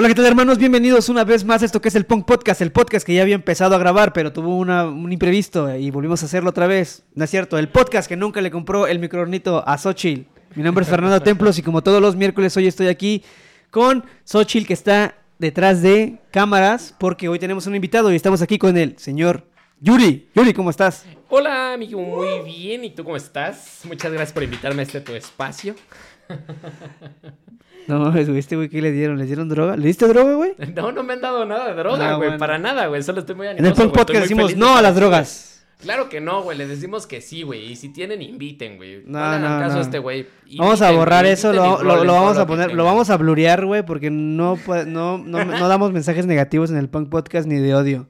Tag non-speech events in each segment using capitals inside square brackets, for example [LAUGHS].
Hola, ¿qué tal hermanos? Bienvenidos una vez más a esto que es el Punk Podcast, el podcast que ya había empezado a grabar, pero tuvo un imprevisto y volvimos a hacerlo otra vez. No es cierto, el podcast que nunca le compró el microornito a Xochitl. Mi nombre es Fernando Templos y como todos los miércoles hoy estoy aquí con Xochitl que está detrás de cámaras porque hoy tenemos un invitado y estamos aquí con el señor Yuri. Yuri, ¿cómo estás? Hola, amigo, muy bien. ¿Y tú cómo estás? Muchas gracias por invitarme a este tu espacio. [LAUGHS] No mames, güey, este güey, ¿qué le dieron? ¿Le dieron droga? ¿Le diste droga, güey? [LAUGHS] No, no me han dado nada de droga, Ah, güey. Para nada, güey. Solo estoy muy En animoso, el Punk güey. Podcast decimos no a las drogas. Claro que no, güey. Les decimos que sí, güey. Y si tienen, inviten, güey. No, No, no, caso no. a este güey. Vamos a borrar eso, inviten lo, vamos a poner, lo vamos a blurear, güey, porque no, no, no damos mensajes negativos en el Punk Podcast ni de odio.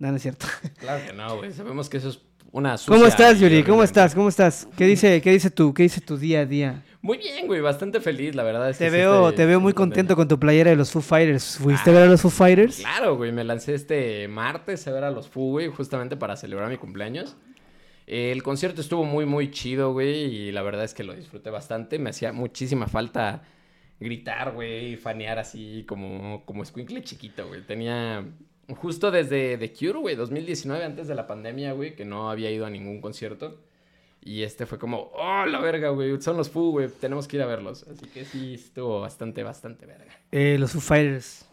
No, no es cierto. Claro que no, güey. [LAUGHS] Sabemos que eso es una sucia ¿Cómo estás, Yuri? ¿Cómo estás? ¿Cómo estás? ¿Qué dice, qué dice tu, qué dice tu día a día? Muy bien, güey. Bastante feliz, la verdad. Es Te veo, te veo muy contento con tu playera de los Foo Fighters. ¿Fuiste a Ah, ver a los Foo Fighters? Claro, güey, me lancé este martes a ver a los Foo, güey, justamente para celebrar mi cumpleaños. El concierto estuvo muy, muy chido, güey, y la verdad es que lo disfruté bastante. Me hacía muchísima falta gritar, güey, y fanear así como, como escuincle chiquito, güey. Tenía justo desde The Cure, güey, 2019, antes de la pandemia, güey, que no había ido a ningún concierto. Y este fue como, oh, la verga, güey, son los Foo, güey, tenemos que ir a verlos. Así que sí, estuvo bastante, bastante verga. Eh, los Foo Fighters.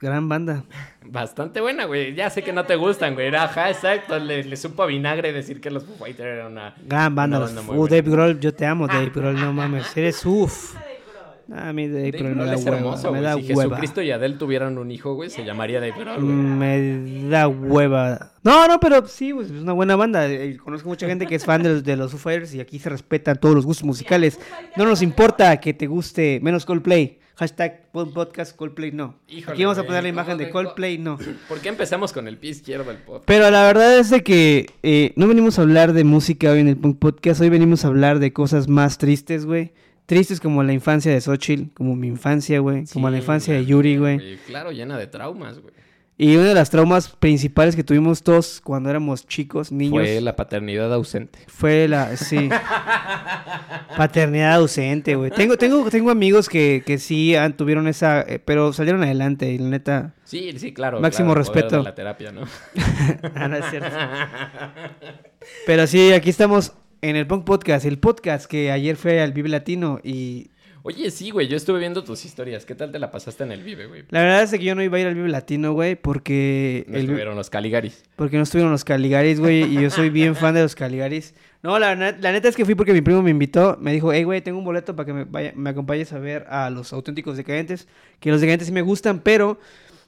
Gran banda. Bastante buena, güey. Ya sé que no te gustan, güey. Ajá, exacto. Le, le supo a vinagre decir que los Foo Fighters eran una... Gran banda. una los banda Foo-. Dave Grohl, yo te amo, Dave Grohl, no mames. Eres uff. A mí Dave, Dave Grohl me da es hueva. hermoso, me güey. da Si hueva. Jesucristo y Adele tuvieran un hijo, güey, se llamaría Dave Grohl, güey. Me da hueva. No, no, pero sí, pues, es una buena banda. Eh, Conozco mucha gente que es fan de los, de los Foo Fighters y aquí se respetan todos los gustos musicales. No nos importa que te guste menos Coldplay. Hashtag pod- podcast Coldplay no. Híjole, aquí vamos a poner la ¿cómo imagen de Coldplay no. ¿Por qué empezamos con el pie izquierdo del podcast? Pero la verdad es de que eh, no venimos a hablar de música hoy en el Punk Podcast. Hoy venimos a hablar de cosas más tristes, güey. Tristes como la infancia de Xochitl, como mi infancia, güey. Como la infancia de Yuri, güey. Claro, llena de traumas, güey. Y una de las traumas principales que tuvimos todos cuando éramos chicos, niños, Fue la paternidad ausente. fue la, sí, [LAUGHS] paternidad ausente, güey. Tengo, tengo, tengo amigos que, que sí han- tuvieron esa, eh, pero salieron adelante y la neta, Sí, sí, claro. Máximo claro, respeto. de la terapia, ¿no? [LAUGHS] ah, no es cierto. Pero sí, aquí estamos en el Punk Podcast, el podcast que ayer fue al Vive Latino y Oye, sí, güey, yo estuve viendo tus historias. ¿Qué tal te la pasaste en el Vive, güey? la verdad es que yo no iba a ir al Vive Latino, güey, porque No el- estuvieron los Caligaris. Porque no estuvieron los Caligaris, güey, y yo soy bien fan de los Caligaris. No, la, la neta es que fui porque mi primo me invitó, me dijo, hey, güey, tengo un boleto para que me, vaya- me acompañes a ver a los auténticos decadentes, que los decadentes sí me gustan, pero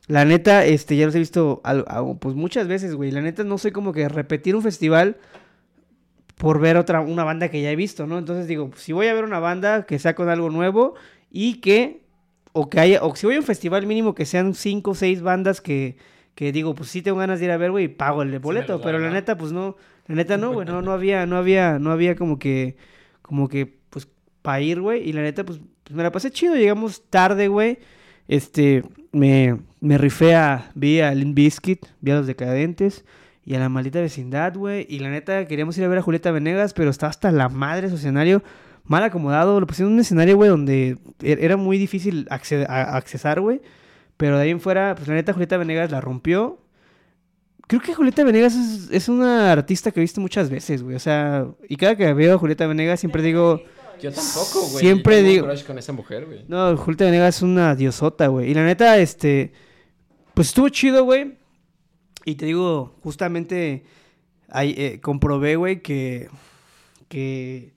la neta, este, ya los he visto, a- pues muchas veces, güey, la neta no soy como que repetir un festival por ver otra, una banda que ya he visto, ¿no? Entonces digo, si voy a ver una banda que sea con algo nuevo y que, o que haya, o si voy a un festival mínimo que sean cinco o seis bandas que, que digo, pues sí tengo ganas de ir a ver, güey, y pago el boleto, pero la neta, pues no, la neta no, güey, no, no había, no había, no había como que, como que, pues, para ir, güey, y la neta, pues, pues, me la pasé chido, llegamos tarde, güey, este, me, me rifé a, vi a Limp Bizkit, vi a Los Decadentes, y a la maldita vecindad, güey, y la neta, queríamos ir a ver a Julieta Venegas, pero estaba hasta la madre su escenario, mal acomodado, lo pusieron en un escenario, güey, donde er- era muy difícil acceder, a, accesar, güey, pero de ahí en fuera, pues la neta, Julieta Venegas la rompió, Creo que Julieta Venegas es, es una artista que he visto muchas veces, güey. O sea, y cada que veo a Julieta Venegas siempre digo, Yo tampoco, güey. Siempre Yo digo- crush con esa mujer, güey. no, Julieta Venegas es una diosota, güey. Y la neta, este, pues estuvo chido, güey. Y te digo, justamente, ahí, eh, comprobé, güey, que, que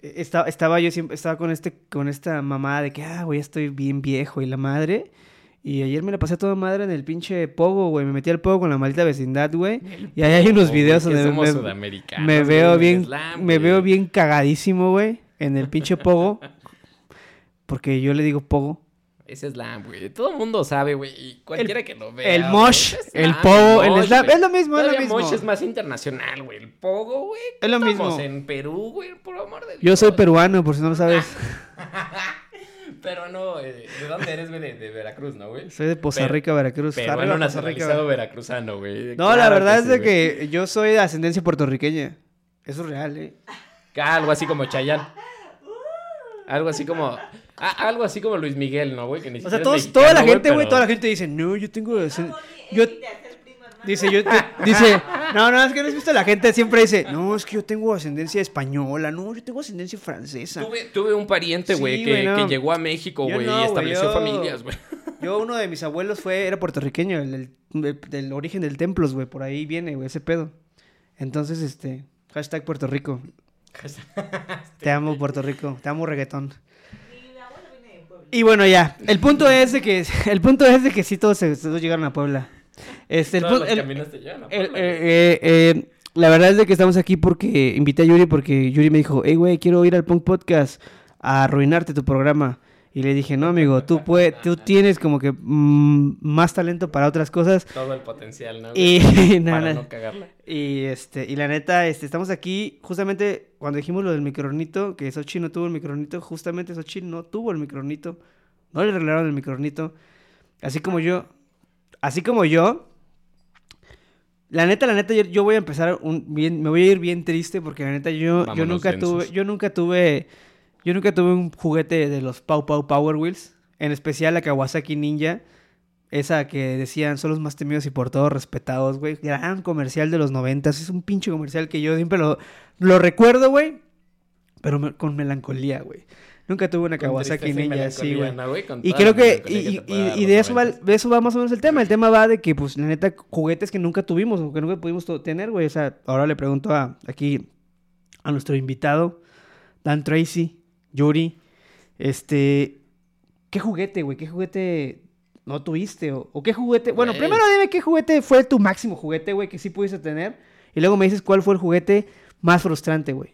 esta- estaba yo siempre, estaba con este, con esta mamá de que, ah, güey, estoy bien viejo y la madre. Y ayer me la pasé toda madre en el pinche pogo, güey. Me metí al pogo con la maldita vecindad, güey. Y ahí hay unos videos donde somos me, veo bien, me veo bien cagadísimo, güey, en el pinche pogo. [LAUGHS] Porque yo le digo pogo. Es slam, güey. Todo el mundo sabe, güey. Cualquiera que lo vea. el mosh, el pogo, el mosh, slam, es lo mismo, es lo mismo. mosh es más internacional, güey. El pogo, güey. Es lo Estamos mismo. en Perú, güey, por amor de Dios. Yo soy peruano, por si no lo sabes. [LAUGHS] Pero no, eh, ¿de dónde eres, güey? De, de Veracruz, ¿no, güey? Soy de Poza Pero- Rica, Veracruz. Peruano Arriba Poza nacionalizado veracruzano, güey. No, la verdad es de que yo soy de ascendencia puertorriqueña. Eso es real, ¿eh? Algo así como Chayanne. Algo así como. ah, algo así como Luis Miguel, ¿no, güey? Que ni O sea, toda la gente, güey, pero- toda la gente dice, no, yo tengo... Yo, Yo... dice, yo, te- dice, no, no, es que no has visto la gente siempre dice, no, es que yo tengo ascendencia española, no, yo tengo ascendencia francesa. Tuve, tuve un pariente, güey, que, no. que llegó a México, güey, no, y estableció yo- familias, güey. [LAUGHS] Yo, uno de mis abuelos fue, era puertorriqueño, el, del- del- del origen del templos, güey, por ahí viene, güey, ese pedo. Entonces, este, hashtag Puerto Rico, [LAUGHS] te amo Puerto Rico, te amo reggaetón. Y bueno, ya, el punto es de que, el punto es de que sí todos, se- todos llegaron a Puebla. Este, el, Todos los el- caminos te llevan a el- Puebla, eh, eh, eh, la verdad es de que estamos aquí porque invité a Yuri porque Yuri me dijo, hey, güey, quiero ir al Punk Podcast a arruinarte tu programa. Y le dije, no, amigo, tú, puedes, tú tienes como que mm, más talento para otras cosas. Todo el potencial, ¿no? Y, [LAUGHS] Para [LAUGHS] no. no cagarla. y, este, y la neta, este, estamos aquí justamente cuando dijimos lo del micronito, que Xochitl no tuvo el micronito, justamente Xochitl no tuvo el micronito, no le regalaron el micronito, así como yo, así como yo, la neta, la neta, yo, yo voy a empezar un bien, me voy a ir bien triste porque la neta yo, yo nunca densos. tuve, yo nunca tuve, yo nunca tuve un juguete de los Pau Pau Power Wheels, en especial la Kawasaki Ninja. Esa que decían, son los más temidos y por todos respetados, güey. Gran comercial de los noventas. Es un pinche comercial que yo siempre lo, lo recuerdo, güey. Pero me- con melancolía, güey. Nunca tuve una Con Kawasaki Ninja así, güey. Y creo que, y, y- de eso va, de eso va más o menos el tema. El tema va de que, pues, la neta, juguetes que nunca tuvimos o que nunca pudimos tener, güey. O sea, ahora le pregunto a, aquí a nuestro invitado, Dan Tracy, Yuri, este, ¿qué juguete, güey? ¿Qué juguete no tuviste? ¿O, o qué juguete? Bueno, Güey. primero dime qué juguete fue tu máximo juguete, güey, que sí pudiste tener. Y luego me dices cuál fue el juguete más frustrante, güey.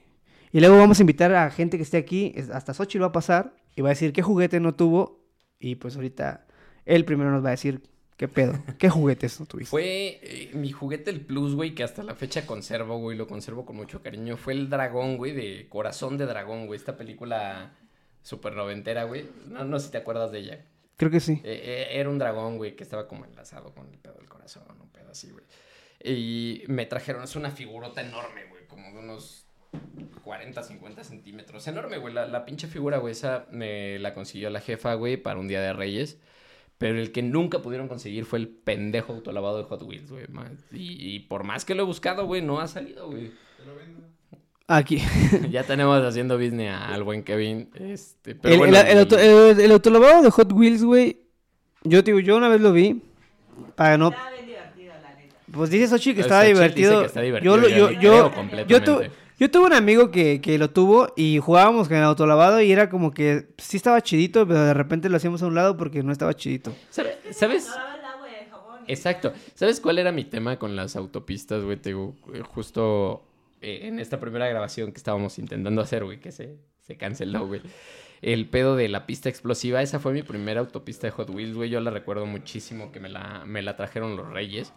Y luego vamos a invitar a gente que esté aquí, hasta Sochi lo va a pasar, y va a decir qué juguete no tuvo. Y pues ahorita él primero nos va a decir qué pedo, qué juguetes tuviste. Fue eh, mi juguete el plus, güey, que hasta la fecha conservo, güey, lo conservo con mucho cariño. Fue el dragón, güey, de Corazón de Dragón, güey, esta película super noventera, güey. No, no sé si te acuerdas de ella. Creo que sí. Eh, eh, era un dragón, güey, que estaba como enlazado con el pedo del corazón, un pedo así, güey. Y me trajeron, es una figurota enorme, güey, como de unos 40, 50 centímetros. Enorme, güey, la, la pinche figura, güey, esa me la consiguió la jefa, güey, para un día de Reyes. Pero el que nunca pudieron conseguir fue el pendejo autolavado de Hot Wheels, güey. Y, y por más que lo he buscado, güey, no ha salido, güey. Aquí. [LAUGHS] ya tenemos haciendo business al buen Kevin. Este, pero el, bueno, el, el y- auto, el- el autolavado de Hot Wheels, güey. Yo te digo, yo una vez lo vi. Para no. Estaba bien divertido, la neta. Pues dice Xochitl que Eh, estaba Xochitl divertido. dice que está divertido, Yo, lo- yo yo, yo, yo, tuve, yo tuve un amigo que, que lo tuvo y jugábamos con el autolavado y era como que sí estaba chidito, pero de repente lo hacíamos a un lado porque no estaba chidito. ¿Sabe- ¿Sabes? No lavas el agua de jabón. Exacto. ¿Sabes cuál era mi tema con las autopistas, güey? Te digo, eh, justo eh, en esta primera grabación que estábamos intentando hacer, güey, que se, se canceló, güey. El pedo de la pista explosiva, esa fue mi primera autopista de Hot Wheels, güey. Yo la recuerdo muchísimo que me la, me la trajeron los Reyes.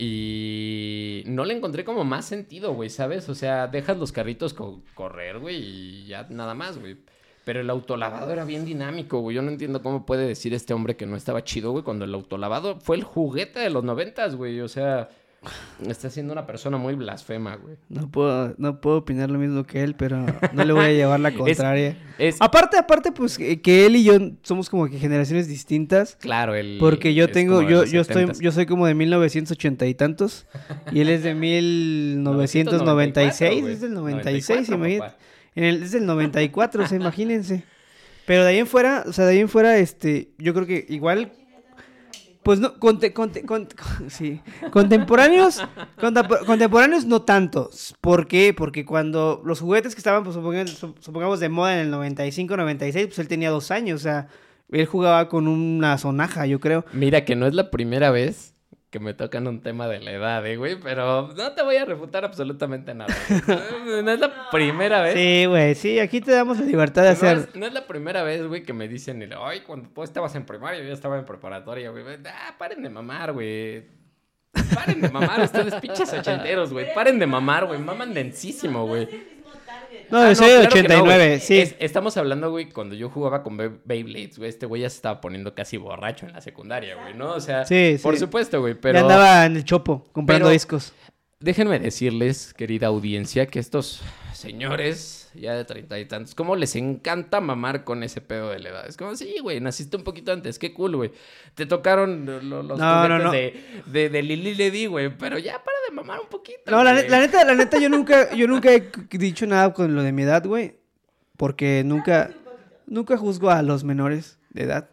Y no le encontré como más sentido, güey, ¿sabes? O sea, dejas los carritos co- correr, güey, y ya nada más, güey. Pero el autolavado era bien dinámico, güey. Yo no entiendo cómo puede decir este hombre que no estaba chido, güey, cuando el autolavado fue el juguete de los noventas, güey. O sea, está siendo una persona muy blasfema, güey. No puedo, no puedo opinar lo mismo que él, pero no le voy a llevar la [LAUGHS] contraria. Es, Aparte, aparte, pues que que él y yo somos como que generaciones distintas. claro, el... Porque yo tengo, yo, yo estoy, 70s. yo soy como de 1980 y tantos. Y él es de 1996, es del 96, 94, imagínate. En el, es del 94, o sea, imagínense. Pero de ahí en fuera, o sea, de ahí en fuera, este, yo creo que igual, pues no, conte- conte- cont- [LAUGHS] sí, contemporáneos, contemporáneos no tantos. ¿Por qué? Porque cuando los juguetes que estaban, pues supongamos, supongamos de moda en el 95, 96, pues él tenía dos años, o sea, él jugaba con una sonaja, yo creo. Mira que no es la primera vez que me tocan un tema de la edad, eh, güey, pero no te voy a refutar absolutamente nada. güey. [LAUGHS] No es la primera vez. Sí, güey, sí, aquí te damos la libertad de No hacer. es, no es la primera vez, güey, que me dicen, el, ay, cuando tú estabas en primaria, yo estaba en preparatoria, güey. Ah, paren de mamar, güey. Paren de mamar, ustedes pinches ochenteros, güey. Paren de mamar, güey. Maman densísimo, güey. Es el mismo target. No, Ah, yo soy claro no, 89, güey. sí. Es- estamos hablando, güey, cuando yo jugaba con Bey- Beyblades, güey. Este güey ya se estaba poniendo casi borracho en la secundaria, güey, ¿no? O sea, Sí, por supuesto, güey, Ya pero... andaba en el chopo comprando pero- discos. déjenme decirles, querida audiencia, que estos señores, ya de treinta y tantos, cómo les encanta mamar con ese pedo de la edad. Es como, sí, güey, naciste un poquito antes, qué cool, güey. Te tocaron lo- lo- los No, no, juguetes no. de, de, de Lili Ledi, güey, pero ya para de mamar un poquito. No, la, la neta, la neta, yo nunca, yo nunca he dicho nada con lo de mi edad, güey. Porque nunca, nunca juzgo a los menores de edad.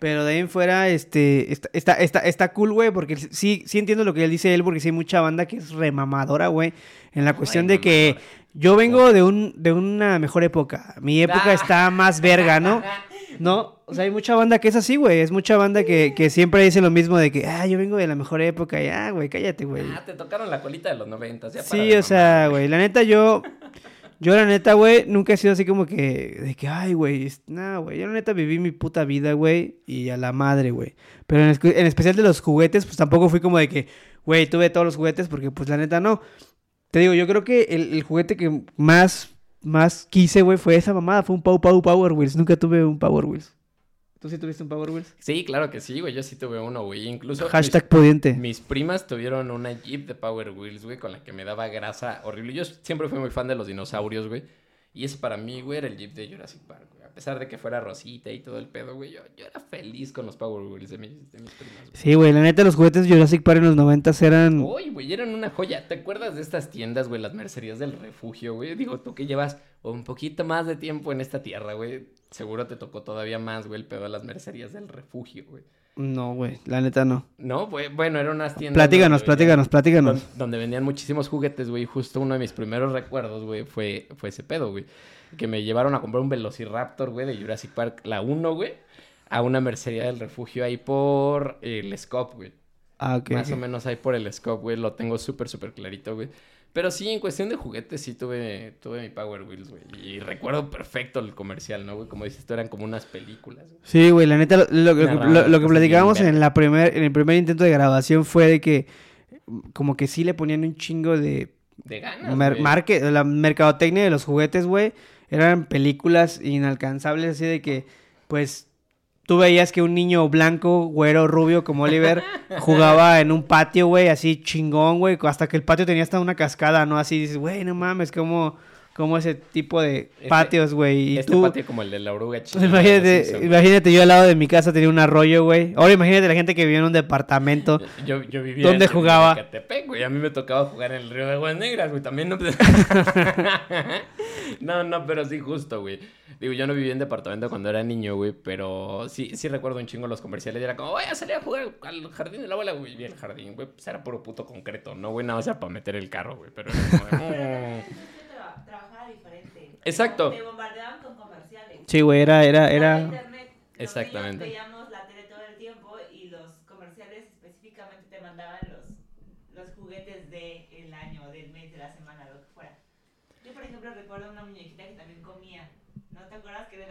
Pero de ahí en fuera, este, está, está, está, está cool, güey, porque sí, sí entiendo lo que él dice él, porque sí hay mucha banda que es remamadora, güey, en la cuestión de que yo vengo de un, de una mejor época. Mi época Ah. está más verga, ¿no? [LAUGHS] No, o sea, hay mucha banda que es así, güey. Es mucha banda que, que siempre dice lo mismo de que, ah, yo vengo de la mejor época. Y, ah, güey, cállate, güey. Ah, te tocaron la colita de los noventas, ya Sí, o sea, güey, la neta yo, yo la neta, güey, nunca he sido así como que, de que, ay, güey, nah, güey, yo la neta viví mi puta vida, güey, y a la madre, güey. Pero en, en especial de los juguetes, pues tampoco fui como de que, güey, tuve todos los juguetes, porque pues la neta no. Te digo, yo creo que el, el juguete que más, más quise, güey, fue esa mamada, fue un Pau Pau Power Wheels. Nunca tuve un Power Wheels. ¿Tú sí tuviste un Power Wheels? Sí, claro que sí, güey. Yo sí tuve uno, güey. Incluso mis- Hashtag pudiente. mis, primas tuvieron una Jeep de Power Wheels, güey, con la que me daba grasa horrible. Yo siempre fui muy fan de los dinosaurios, güey. Y ese para mí, güey, era el Jeep de Jurassic Park, pesar de que fuera rosita y todo el pedo, güey. Yo, yo era feliz con los Power Wheels de mis, de mis primas, güey. Sí, güey, la neta los juguetes de Jurassic Park en los 90 eran... Uy, güey, eran una joya. ¿Te acuerdas de estas tiendas, güey? Las mercerías del refugio, güey. Digo, tú que llevas un poquito más de tiempo en esta tierra, güey. Seguro te tocó todavía más, güey, el pedo de las mercerías del refugio, güey. No, güey, la neta no. No, güey, bueno, eran unas tiendas. Platíganos, platíganos, platíganos. Don- donde vendían muchísimos juguetes, güey. Justo uno de mis primeros recuerdos, güey, fue, fue ese pedo, güey. Que me llevaron a comprar un Velociraptor, güey, de Jurassic Park, la 1, güey, a una mercería del refugio ahí por el Scope, güey. Ah, ok. Más o menos ahí por el Scope, güey. Lo tengo súper, súper clarito, güey. Pero sí, en cuestión de juguetes, sí tuve, tuve mi Power Wheels, güey. Y recuerdo perfecto el comercial, ¿no, güey? Como dices, esto eran como unas películas, güey. Sí, güey, la neta, lo, lo- lo- que platicábamos en, la primer, en el primer intento de grabación fue de que como que sí le ponían un chingo de De ganas, mer- la mercadotecnia de los juguetes, güey. Eran películas inalcanzables, así de que, pues, tú veías que un niño blanco, güero, rubio como Oliver, jugaba en un patio, güey, así chingón, güey, hasta que el patio tenía hasta una cascada, ¿no? Así dices, güey, no mames, como, como ese tipo de Este- patios, güey. Y Este tú, patio como el de la oruga china. imagínate, imagínate, yo al lado de mi casa tenía un arroyo, güey. Ahora imagínate la gente que vivía en un departamento. Yo, yo vivía ¿Dónde en jugaba? Ecatepec, güey. A mí me tocaba jugar en el río de Aguas Negras, güey. También no... [LAUGHS] [LAUGHS] [LAUGHS] no, no, pero sí justo, güey. Digo, yo no vivía en departamento cuando era niño, güey. Pero sí, sí recuerdo un chingo los comerciales. Y era como, voy a salir a jugar al jardín de la abuela, güey. Y el jardín, güey, pues era puro puto concreto, ¿no, güey? Nada, o sea, para meter el carro, güey. Pero era como de, "Mm". Tra- trabajaba diferente. Exacto. Te bombardeaban con comerciales. Sí, güey, era, era, era... Exactamente. niños veíamos la tele todo el tiempo y los comerciales específicamente te mandaban los, los juguetes del año, del mes, de la semana, lo que fuera. Yo, por ejemplo, recuerdo una muñequita que también comía. ¿No te acuerdas que le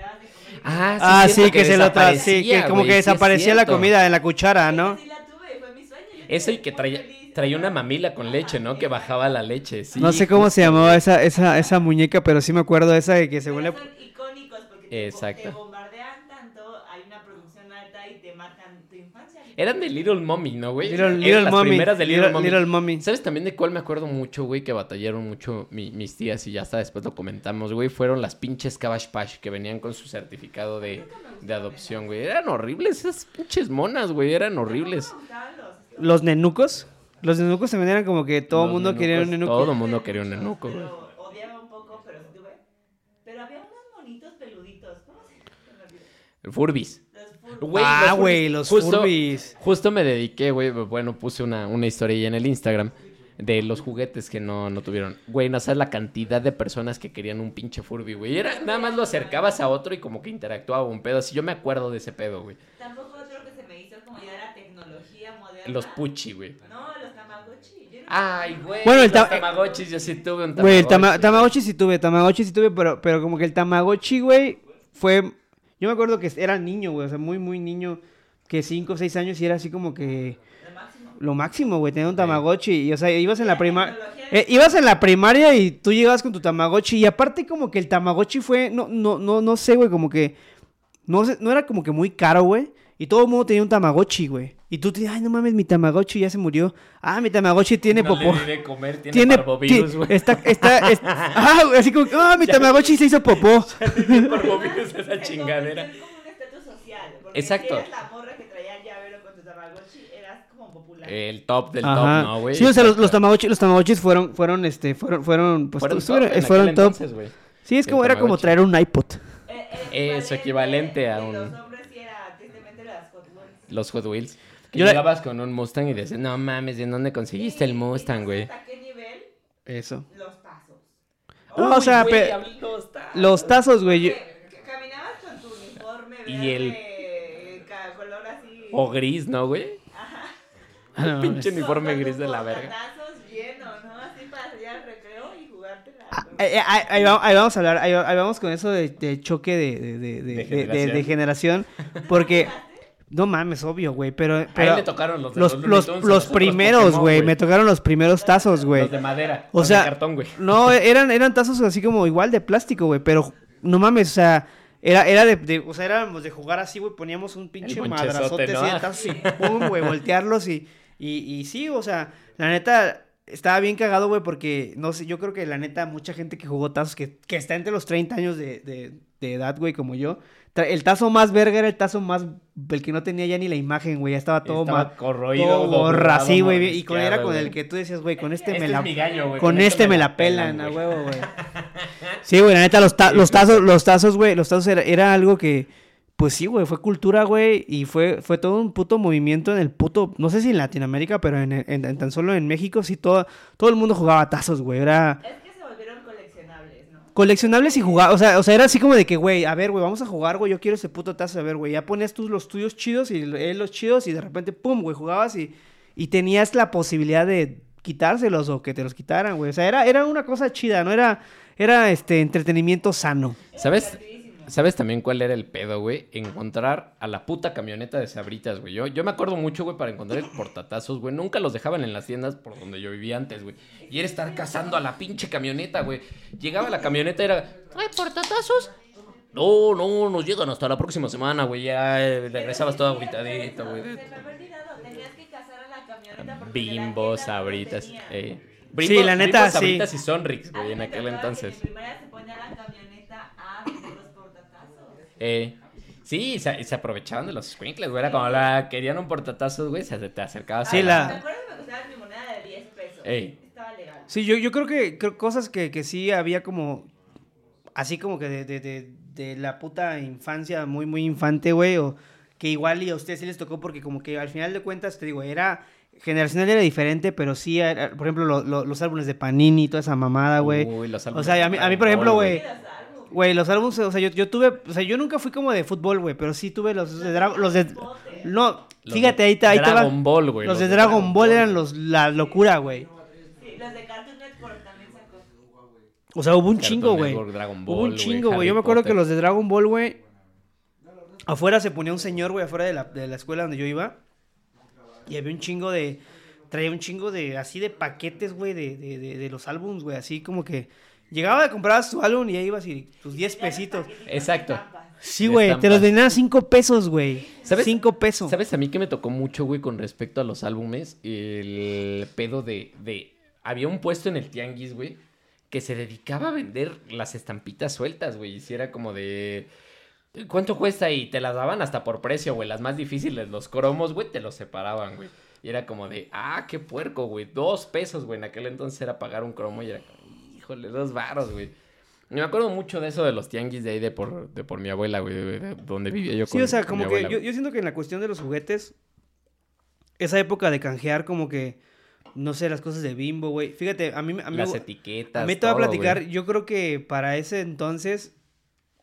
Ah, Ah, es sí, que, se lo tra... Sí, que como que sí es desaparecía la comida en la cuchara, ¿no? Sí la tuve, fue mi sueño. Eso y que traía, traía una mamila con leche, ¿no? Que bajaba la leche, sí. no sé cómo se llamaba esa, esa, esa muñeca, pero sí me acuerdo de esa de que según le... Icónicos porque te, Exacto. te bombardean tanto, hay una producción alta y te marcan tu infancia. Eran de Little Mommy, ¿no, güey? Little, Eran Little las Mommy. primeras de Little, Little, Mommy. Little Mommy. ¿Sabes también de cuál me acuerdo mucho, güey? Que batallaron mucho mi- mis tías y ya hasta después lo comentamos, güey. Fueron las pinches Cabbage Patch que venían con su certificado de, de adopción, güey. Eran horribles esas pinches monas, güey. Eran horribles. Los- nenucos. Los nenucos también eran como que todo el mundo quería un nenucos, nenuco. Todo el mundo quería un nenuco, güey. Pero odiaba un poco, pero sí tuve. Pero había unos monitos peluditos. ¿Cómo se? Furbis. Güey, ah, los güey, los Justo- Furbies. Justo me dediqué, güey. Bueno, puse una, una historia ahí en el Instagram de los juguetes que no, no tuvieron. Güey, no sabes la cantidad de personas que querían un pinche Furby, güey. Era, nada más lo acercabas a otro y como que interactuaba un pedo. Así yo me acuerdo de ese pedo, güey. Tampoco otro que se me hizo como ya la tecnología moderna. Los Puchi, güey. No, los Tamagotchi. Yo no- Ay, güey. Bueno, el los ta- Tamagotchis, yo sí tuve un Tamagotchi. Güey, el tama- Tamagotchi sí tuve, Tamagotchi sí tuve, pero, pero como que el Tamagotchi, güey, fue... Yo me acuerdo que era niño, güey, o sea, muy, muy niño, que 5 o 6 años y era así como que... Lo máximo. Lo máximo, güey, tener un Tamagotchi. Y, o sea, ibas en la primaria... tecnología- ibas en la primaria y tú llegabas con tu Tamagotchi. Y aparte como que el Tamagotchi fue... No, no, no, no sé, güey, como que... No, sé- no era como que muy caro, güey. Y todo el mundo tenía un Tamagotchi, güey. Y tú te dices, ay, no mames, mi Tamagotchi ya se murió. Ah, mi Tamagotchi tiene No popó. le di de comer, tiene, Tiene, parvovirus, güey. está, está, es- [LAUGHS] ah, güey, así como, ah, mi Tamagotchi se hizo popó. [LAUGHS] Tiene parvovirus esa chingadera. convirtió como un estatus social. Porque Exacto. Si eras la morra que traía el llavero con tu Tamagotchi, eras como popular. El top del Ajá. top, ¿no, güey? sí, o sea, los, los. Tamagotchi, los Tamagotchis fueron, fueron, este, fueron, fueron, pues, Fueron estuvieron- top en fueron top. entonces. Sí, es el como, era como traer un iPod. Eh, el Es equivalente a un- Los hombres sí era tristemente las Hot Wheels. Los Hot Wheels. Que Yo la- llegabas con un Mustang y decías, no mames, ¿de dónde conseguiste el Mustang, ¿y güey? ¿Hasta qué nivel? Eso. Los tazos. No, o sea, Uy, güey, los tazos. Los tazos, güey. yo- Caminabas con tu uniforme Y verde, el- ca- color así. O gris, ¿no, güey? Ah, no, Pinche es- uniforme con gris de la verga. portatazos llenos, ¿no? Así para salir al recreo y jugártela. Ahí, ahí- ahí- ahí va- ahí vamos a hablar, ahí, va- ahí vamos con eso de, de choque de, de, de, de- De de- de- de generación. generación, porque, [LAUGHS] no mames, obvio, güey, pero, pero le tocaron los de los, los, a los primeros, güey, me tocaron los primeros tazos, güey. Los de madera. O los sea, de cartón, güey. No, eran, eran tazos así como igual de plástico, güey, pero no mames, o sea, era, era de, de- o sea, éramos de jugar así, güey, poníamos un pinche madrazote ¿no? así de tazos y [LAUGHS] pum, güey, voltearlos y, y, y sí, o sea, la neta, estaba bien cagado, güey, porque, no sé, yo creo que la neta, mucha gente que jugó tazos, que, que está entre los 30 años de, de, de edad, güey, como yo, el tazo más verga era el tazo más, el que no tenía ya ni la imagen, güey, ya estaba todo Estaba mal. corroído, doblado, así, güey, y con, era con el que tú decías, güey, con este, Este me es la... mi gallo, güey, Con este me la pelan, a huevo, güey. [LAUGHS] Sí, güey, la neta, los, ta- los tazos, los tazos, güey, los tazos era, era algo que, pues sí, güey, fue cultura, güey, y fue, fue todo un puto movimiento en el puto, no sé si en Latinoamérica, pero en, en- en tan solo en México, sí, todo, todo el mundo jugaba tazos, güey, era Es que coleccionables, y jugaba, o sea, o sea, era así como de que, güey, a ver, güey, vamos a jugar, güey, yo quiero ese puto tazo, a ver, güey, ya ponías tú los tuyos chidos y él los chidos y de repente, pum, güey, jugabas y, y tenías la posibilidad de quitárselos o que te los quitaran, güey, o sea, era, era una cosa chida, no era, era, este, entretenimiento sano. ¿Sabes? ¿Sabes también cuál era el pedo, güey? Encontrar a la puta camioneta de sabritas, güey. Yo, yo me acuerdo mucho, güey, para encontrar el portatazos, güey. Nunca los dejaban en las tiendas por donde yo vivía antes, güey. Y era estar cazando a la pinche camioneta, güey. Llegaba la camioneta y era, ¿trae portatazos? No, no, nos llegan hasta la próxima semana, güey. Ya eh, regresabas todo agüitadito, güey. Tenías que cazar a la camioneta porque Bimbo, sabritas. Eh. Sí, la neta, Bimbo, sí. sabritas y Sonrix, güey, en aquel que entonces. En primaria se ponía la camioneta a vender los portatazos. Eh, sí, se, se aprovechaban de los squinkles, güey. Era como la querían un portatazos, güey. Se te acercabas Sí, a la- Me acuerdo que costaba mi moneda de 10 pesos. Ey. Estaba legal. Sí, yo, yo creo que creo cosas que, que sí había como, así como que de, de, de, de la puta infancia, muy, muy infante, güey, o que igual y a ustedes sí les tocó porque como que al final de cuentas, te digo, era, generacional era diferente, pero sí, era- por ejemplo, lo- lo- los álbumes de Panini, toda esa mamada, güey. Uy, los O álbumes sea, de a mí, a mí, por ejemplo, güey. Güey, los álbumes, o sea, yo, yo tuve, o sea, yo nunca fui como de fútbol, güey, pero sí tuve los de Dragon, los de, no, Los fíjate, ahí te, ahí te va. Dragon Ball, güey. Los de Dragon Ball eran los, la locura, güey. Sí, los de Cartoon Network también sacó. O sea, hubo un Cartoon chingo, güey. Dragon Hubo un chingo, güey. Yo me acuerdo que los de Dragon Ball, güey. Afuera se ponía un señor, güey, afuera de la, de la escuela donde yo iba. Y había un chingo de. Traía un chingo de. Así de paquetes, güey, de, de, de, de los álbums, güey. Así como que. Llegaba a comprar su álbum y ahí ibas y tus 10 pesitos. Exacto. Sí, de güey. Te los vendían a 5 pesos, güey. ¿Sabes? 5 pesos. ¿Sabes a mí que me tocó mucho, güey, con respecto a los álbumes? El pedo de, de... Había un puesto en el Tianguis, güey, que se dedicaba a vender las estampitas sueltas, güey. Y si era como de... ¿Cuánto cuesta? Y te las daban hasta por precio, güey. Las más difíciles, los cromos, güey, te los separaban, güey. Y era como de, ah, qué puerco, güey. Dos pesos, güey. En aquel entonces era pagar un cromo y era como, híjole, dos varos, güey. Me acuerdo mucho de eso de los tianguis de ahí de por, de por mi abuela, güey, de, de donde vivía yo Sí, con o sea, como que yo, siento que en la cuestión de los juguetes, esa época de canjear, como que, no sé, las cosas de bimbo, güey. Fíjate, a mí, a mí, Las me- etiquetas. a mí te voy a todo, platicar, güey. yo creo que para ese entonces,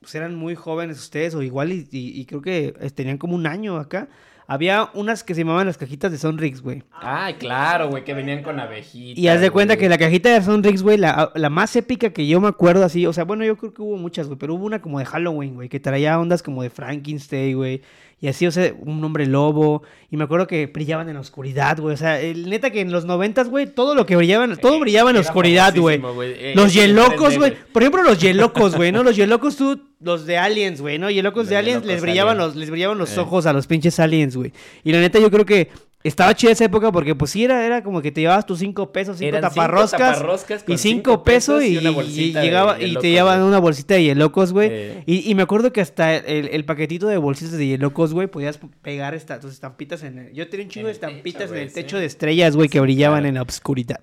pues eran muy jóvenes ustedes, o igual, y, y- y creo que eh, tenían como un año acá. Había unas que se llamaban las cajitas de Sonrix, güey. Ay, claro, güey, que venían con abejitas. Y haz de cuenta que la cajita de Sonrix, güey, la, la más épica que yo me acuerdo así, o sea, bueno, yo creo que hubo muchas, güey, pero hubo una como de Halloween, güey, que traía ondas como de Frankenstein, güey, y así, o sea, un hombre lobo, y me acuerdo que brillaban en la oscuridad, güey, o sea, el, neta que en los noventas, güey, todo lo que brillaba, todo Eh, brillaba en la oscuridad, güey. Eh, Los yelocos, 3D, güey. Por ejemplo, los yelocos, güey, ¿no? [LAUGHS] Los yelocos tú los de aliens, güey, ¿no? Y locos Los de de aliens Locos les brillaban Aliens. los, les brillaban los Eh. ojos a los pinches aliens, güey. Y la neta yo creo que estaba chida esa época porque pues sí era, era como que te llevabas tus cinco pesos, cinco Eran cinco taparroscas. y cinco pesos y, de llegaba y te llevaban una bolsita de hielocos, güey. Eh. Y, y me acuerdo que hasta el, el paquetito de bolsitas de hielocos, güey, podías pegar esta, tus estampitas en el... Yo tenía un chingo de el techo, estampitas en el sí. techo de estrellas, güey, que brillaban claro. en la oscuridad.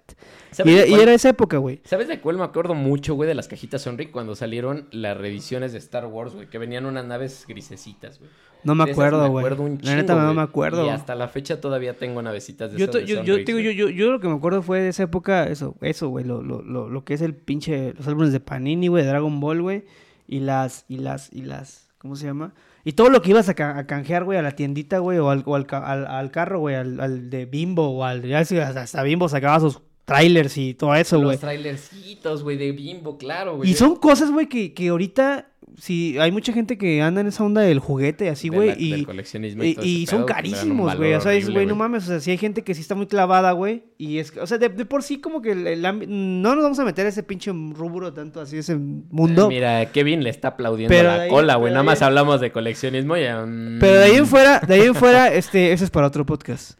¿Sabes Y, era- y cuál- era esa época, güey. ¿Sabes de cuál me acuerdo mucho, güey? De las cajitas Sonric cuando salieron las reediciones de Star Wars, güey. Que venían unas naves grisecitas, güey. No me acuerdo, güey. La neta no me acuerdo. Y hasta la fecha todavía tengo navecitas de Yo, de yo, yo, digo, yo, yo, yo lo que me acuerdo fue de esa época, eso, eso, güey, lo, lo, lo, lo que es el pinche, los álbumes de Panini, güey, de Dragon Ball, güey, y las, y las, y las, ¿cómo se llama? Y todo lo que ibas a, ca- a canjear, güey, a la tiendita, güey, o al, o al, ca- al, al carro, güey, al, al de Bimbo, o al, ya hasta Bimbo sacaba sus trailers y todo eso, Los güey. trailercitos, güey, de Bimbo, claro, güey. Y son cosas, güey, que, que ahorita, si hay mucha gente que anda en esa onda del juguete, así, De güey, del y... coleccionismo Y, todo y ese son carísimos, güey. O sea, horrible, güey, no mames. O sea, si hay gente que sí está muy clavada, güey. Y es, o sea, de, de por sí como que el, no nos vamos a meter a ese pinche rubro tanto así, ese mundo. Eh, Mira, Kevin le está aplaudiendo Pero la ahí- cola, güey. Nada más hablamos de coleccionismo y... mm, Pero de ahí en fuera, de ahí en fuera, [LAUGHS] este, eso es para otro podcast.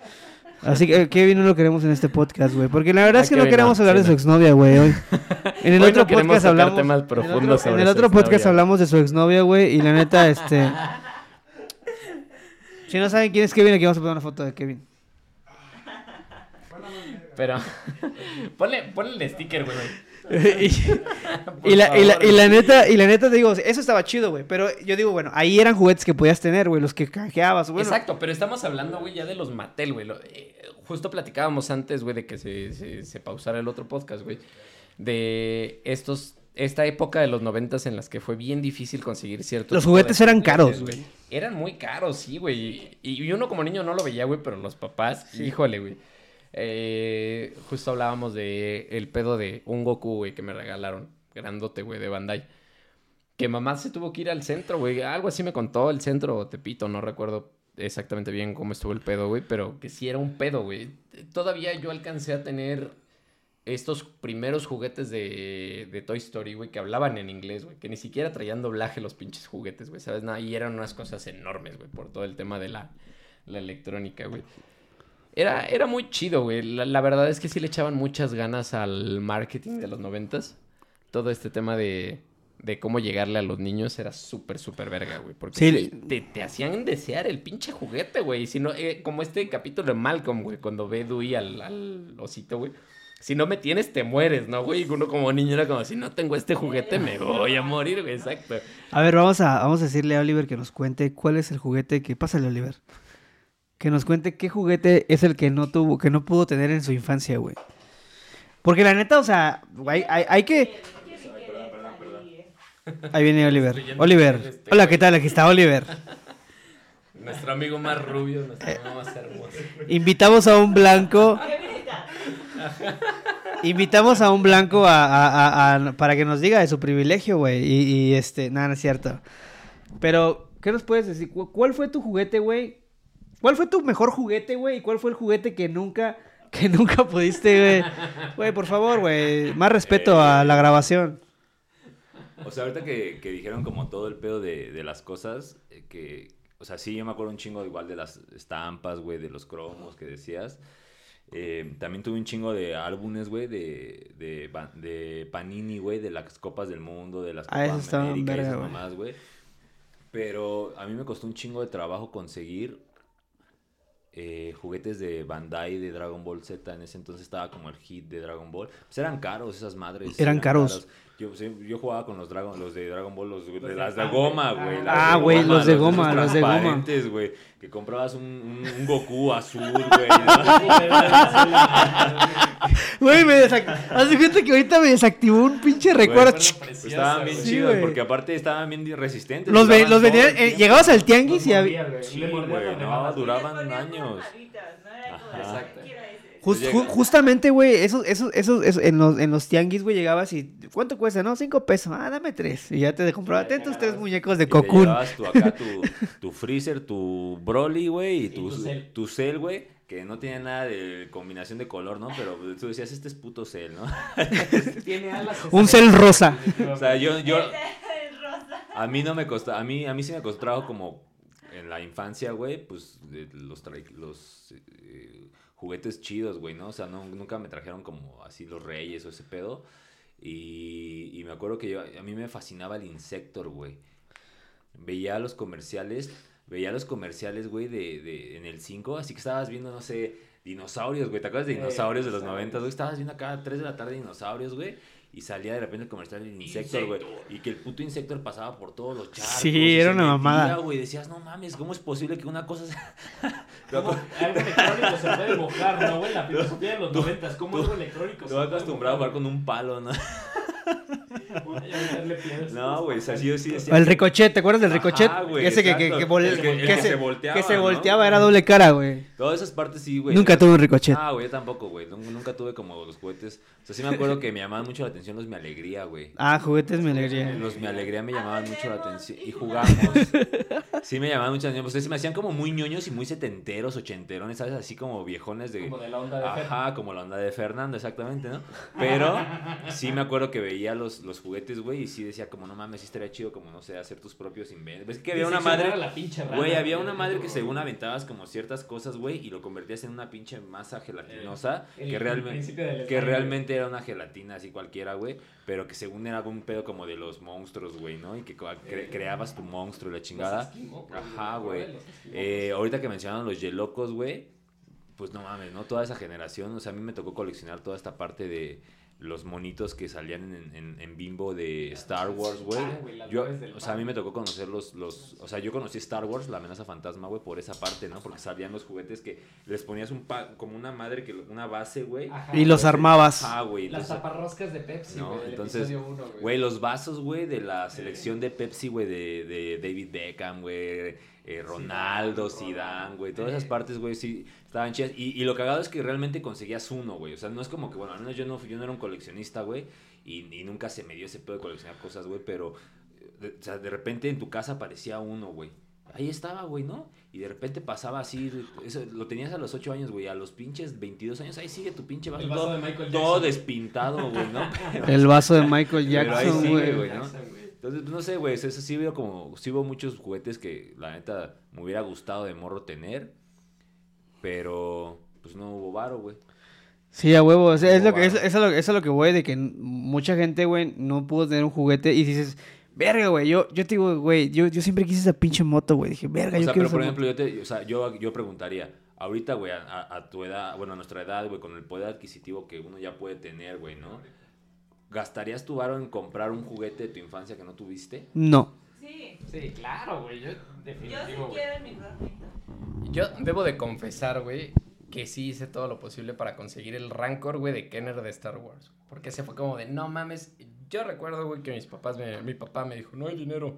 Así que Kevin no lo queremos en este podcast, güey. Porque la verdad Ah, es que no queremos no, hablar sí, de su no. exnovia, güey, hoy. [LAUGHS] En el Hoy otro no podcast hablamos. temas en el otro- En su podcast hablamos de su exnovia, güey. Y la neta, este. Si no saben quién es Kevin, aquí vamos a poner una foto de Kevin. Pero... [LAUGHS] ponle, ponle el sticker, güey. [LAUGHS] [LAUGHS] y, la, y, la, y la güey. neta, y la neta te digo, eso estaba chido, güey. Pero yo digo, bueno, ahí eran juguetes que podías tener, güey, los que canjeabas, bueno. Exacto, pero estamos hablando, güey, ya de los Mattel, güey. Eh, justo platicábamos antes, güey, de que se, se, se pausara el otro podcast, güey. De estos, esta época de los noventas en las que fue bien difícil conseguir ciertos Los juguetes eran caros, güey. Eran muy caros, sí, güey. Y, y uno como niño no lo veía, güey, pero los papás, híjole, güey. Eh, justo hablábamos de el pedo de un Goku, güey, que me regalaron. Grandote, güey, de Bandai. Que mamá se tuvo que ir al centro, güey. Algo así me contó el centro Tepito, no recuerdo exactamente bien cómo estuvo el pedo, güey. Pero que sí era un pedo, güey. Todavía yo alcancé a tener estos primeros juguetes de, de Toy Story, güey, que hablaban en inglés, güey. Que ni siquiera traían doblaje los pinches juguetes, güey. ¿Sabes? Y eran unas cosas enormes, güey, por todo el tema de la, la electrónica, güey. Era, era muy chido, güey. La, la verdad es que sí le echaban muchas ganas al marketing de los noventas. Todo este tema de, de cómo llegarle a los niños era súper, súper verga, güey. Porque Sí, te, te hacían desear el pinche juguete, güey. Si no, eh, como este capítulo de Malcolm, güey, cuando ve Dewey al, al osito, güey. Si no me tienes, te mueres, ¿no, güey? Y uno como niño era como, si no tengo este juguete, me voy a morir, güey. Exacto. A ver, vamos a, vamos a decirle a Oliver que nos cuente cuál es el juguete que. Pásale, Oliver. Que nos cuente qué juguete es el que no tuvo, que no pudo tener en su infancia, güey. Porque la neta, o sea, hay, hay, hay que. Ahí viene Oliver. Oliver. este, Hola. ¿qué tal? Aquí está Oliver. Nuestro amigo más rubio, nuestro amigo más hermoso. Invitamos a un blanco. [LAUGHS] Invitamos a un blanco a, a- a- a- para que nos diga de su privilegio, güey. Y, y, este, nada, no es cierto. Pero, ¿qué nos puedes decir? ¿Cu- ¿Cuál fue tu juguete, güey? ¿Cuál fue tu mejor juguete, güey? ¿Y cuál fue el juguete que nunca, que nunca pudiste, güey? Güey, por favor, güey. Más respeto a la grabación. O sea, ahorita que, que dijeron como todo el pedo de, de las cosas, eh, que, o sea, sí, yo me acuerdo un chingo igual de las estampas, güey, de los cromos que decías. Eh, también tuve un chingo de álbumes, güey, de, de, Panini, güey, de las Copas del Mundo, de las Ah, Copas América y verga, esas mamás, güey. Pero a mí me costó un chingo de trabajo conseguir eh, juguetes de Bandai de Dragon Ball Z. En ese entonces estaba como el hit de Dragon Ball. Pues eran caros esas madres. Eran caros. Yo, yo jugaba con los, Dragon, los de Dragon Ball, los, de las de goma, güey. Ah, de güey, los de goma, los de goma. güey. Que comprabas un, un, un Goku azul, güey. [LAUGHS] ¿no? Güey, me desactivó. Haz de cuenta que ahorita me desactivó un pinche recuerdo. Pues estaban bien Sí, chidos, güey. porque aparte estaban bien resistentes. Los, ve- los vendían, eh, llegabas al tianguis y había... Sí, güey, no, duraban años. Exacto. Quiero ese. Jus- Llega. ju- justamente, güey, esos, esos, esos, esos- en los, en los tianguis, güey, llegabas y, ¿cuánto cuesta? No, cinco pesos, ah, dame tres. Y ya te compraba, ten tus tres muñecos de Cocoon. tu, acá tu, [LAUGHS] tu freezer, tu Broly, güey, y tu, tu Cell, güey, que no tiene nada de combinación de color, ¿no? Pero tú decías, este es puto Cell, ¿no? [LAUGHS] Tiene alas. Un cel rosa. O sea, yo, yo, [LAUGHS] a mí no me costó, a mí, a mí sí me costó trabajo como en la infancia, güey, pues los, tra- los eh, juguetes chidos, güey, ¿no? O sea, no, nunca me trajeron como así los reyes o ese pedo. Y, y me acuerdo que yo, a mí me fascinaba el Insector, güey. Veía los comerciales, veía los comerciales, güey, de, de, en el 5, así que estabas viendo, no sé, dinosaurios, güey. ¿Te acuerdas de Eh, dinosaurios de los dinosaurios. 90, güey? Estabas viendo acá a 3 de la tarde dinosaurios, güey. Y salía de repente el comercial del Insector, güey. Y que el puto Insector pasaba por todos los charcos. Sí, y era se una metía, mamada. güey. Decías, no mames, ¿cómo es posible que una cosa sea... [LAUGHS] Como algo electrónico se puede mojar, ¿no, güey? La filosofía de los noventas, ¿cómo algo electrónico se puede acostumbrado a jugar con un palo, ¿no? No, güey, o sea, sí, yo sí decía... El ricochet, ¿te acuerdas del Ajá, ricochet? güey, Ese que, que, que, que- el que que se, volteaba, que se ¿no? volteaba, era doble cara, güey. Todas esas partes sí, güey. Nunca tuve un ricochet. Ah, güey, yo tampoco, güey. Nunca, nunca tuve como los juguetes. O sea, sí me acuerdo que me llamaban mucho la atención los Mi Alegría, güey. Ah, juguetes me alegría. Los Mi Alegría me llamaban mucho la atención. Y jugamos. [LAUGHS] Sí me llamaban mucho la atención. Pues se me hacían como muy ñoños y muy setenteros, ochenterones, ¿sabes? Así como viejones de... Como de la onda de. Ajá, como la onda de Fernando, exactamente, ¿no? Pero sí me acuerdo que veía los, los juguetes, güey, y sí decía como, no mames, sí estaría chido como, no sé, hacer tus propios inventos. ¿Ves que había una madre... a la pinche rana, Güey, había una madre que según aventabas como ciertas cosas, güey, y lo convertías en una pinche masa gelatinosa, El- que, el realmente que realmente era una gelatina así cualquiera, güey, pero que según era algún pedo como de los monstruos, güey, ¿no? Y que cre- creabas tu monstruo y la chingada. esquimó, Ajá, güey. Eh, ahorita que mencionaron los yelocos, güey, pues no mames, ¿no? Toda esa generación, o sea, a mí me tocó coleccionar toda esta parte de los monitos que salían en, en- en Bimbo de Star Wars, güey. Yo, o sea, a mí me tocó conocer los, los, o sea, yo conocí Star Wars, la amenaza fantasma, güey, por esa parte, ¿no? Porque salían los juguetes que les ponías un pa- como una madre, que una base, güey. Ajá. Y los armabas. Ah, güey. Las taparroscas de Pepsi, No, güey, del entonces, güey. Los vasos, güey, de la selección de Pepsi, güey, de, de David Beckham, güey, eh, Ronaldo, Zidane, güey, todas esas partes, güey, sí, estaban chidas. Y, y lo cagado es que realmente conseguías uno, güey, o sea, no es como que, bueno, al menos yo no, yo no era un coleccionista, güey, y, y nunca se me dio ese pedo de coleccionar cosas, güey, pero, eh, de- o sea, de repente en tu casa aparecía uno, güey. Ahí estaba, güey, ¿no? Y de repente pasaba así, eso, lo tenías a los 8 años, güey, a los pinches 22 años, ahí sigue tu pinche vaso, El vaso todo, de Michael todo despintado, güey, ¿no? [LAUGHS] Pero- El vaso de Michael Jackson, güey. Entonces, no sé, güey, eso sí veo como, sí veo muchos juguetes que la neta me hubiera gustado de morro tener, pero pues no hubo varo, güey. Sí, a huevo. o sea, es, Como lo que, es, es a lo, es a lo que voy, de que mucha gente, güey, no pudo tener un juguete y dices, verga, güey, yo, yo te digo, güey, yo, yo siempre quise esa pinche moto, güey. Dije, verga, O yo sea, quiero pero por esa ejemplo, yo te, o sea, yo, yo preguntaría, ahorita, güey, a, a- tu edad, bueno, a nuestra edad, güey, con el poder adquisitivo que uno ya puede tener, güey, ¿no? ¿Gastarías tu varo en comprar un juguete de tu infancia que no tuviste? moto. No. Sí. Sí, claro, güey. Yo Yo sí quiero microornito. Yo debo de confesar, güey, que sí hice todo lo posible para conseguir el Rancor, güey, de Kenner de Star Wars. Porque ese fue como de, no mames. Yo recuerdo, güey, que mis papás, me- mi papá me dijo, no hay dinero.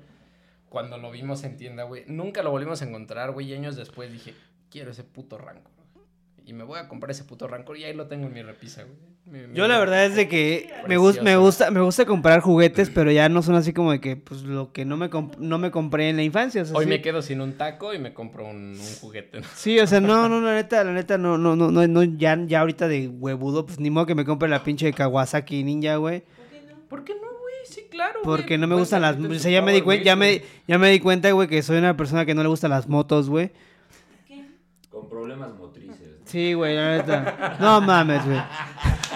Cuando lo vimos en tienda, güey, nunca lo volvimos a encontrar, güey. Y años después dije, quiero ese puto Rancor. Y me voy a comprar ese puto Rancor y ahí lo tengo en mi repisa, güey. Yo la verdad es de que me, gus- me gusta me gusta comprar juguetes, pero ya no son así como de que, pues, lo que no me, comp- no me compré en la infancia. o sea, Hoy sí. me quedo sin un taco y me compro un, un juguete. ¿no? Sí, o sea, no, no, la neta, la neta, no, no, no, no, no, ya, ya ahorita de huevudo, pues ni modo que me compre la pinche Kawasaki Ninja, güey. ¿Por qué no? ¿Por qué no, güey? Sí, claro, güey. Porque no me Puedes gustan las, o sea, ya me di cuenta, ya me, ya me di cuenta, güey, que soy una persona que no le gustan las motos, güey. ¿Qué? Con problemas motrices. Sí, güey, la neta. No mames, güey. [LAUGHS]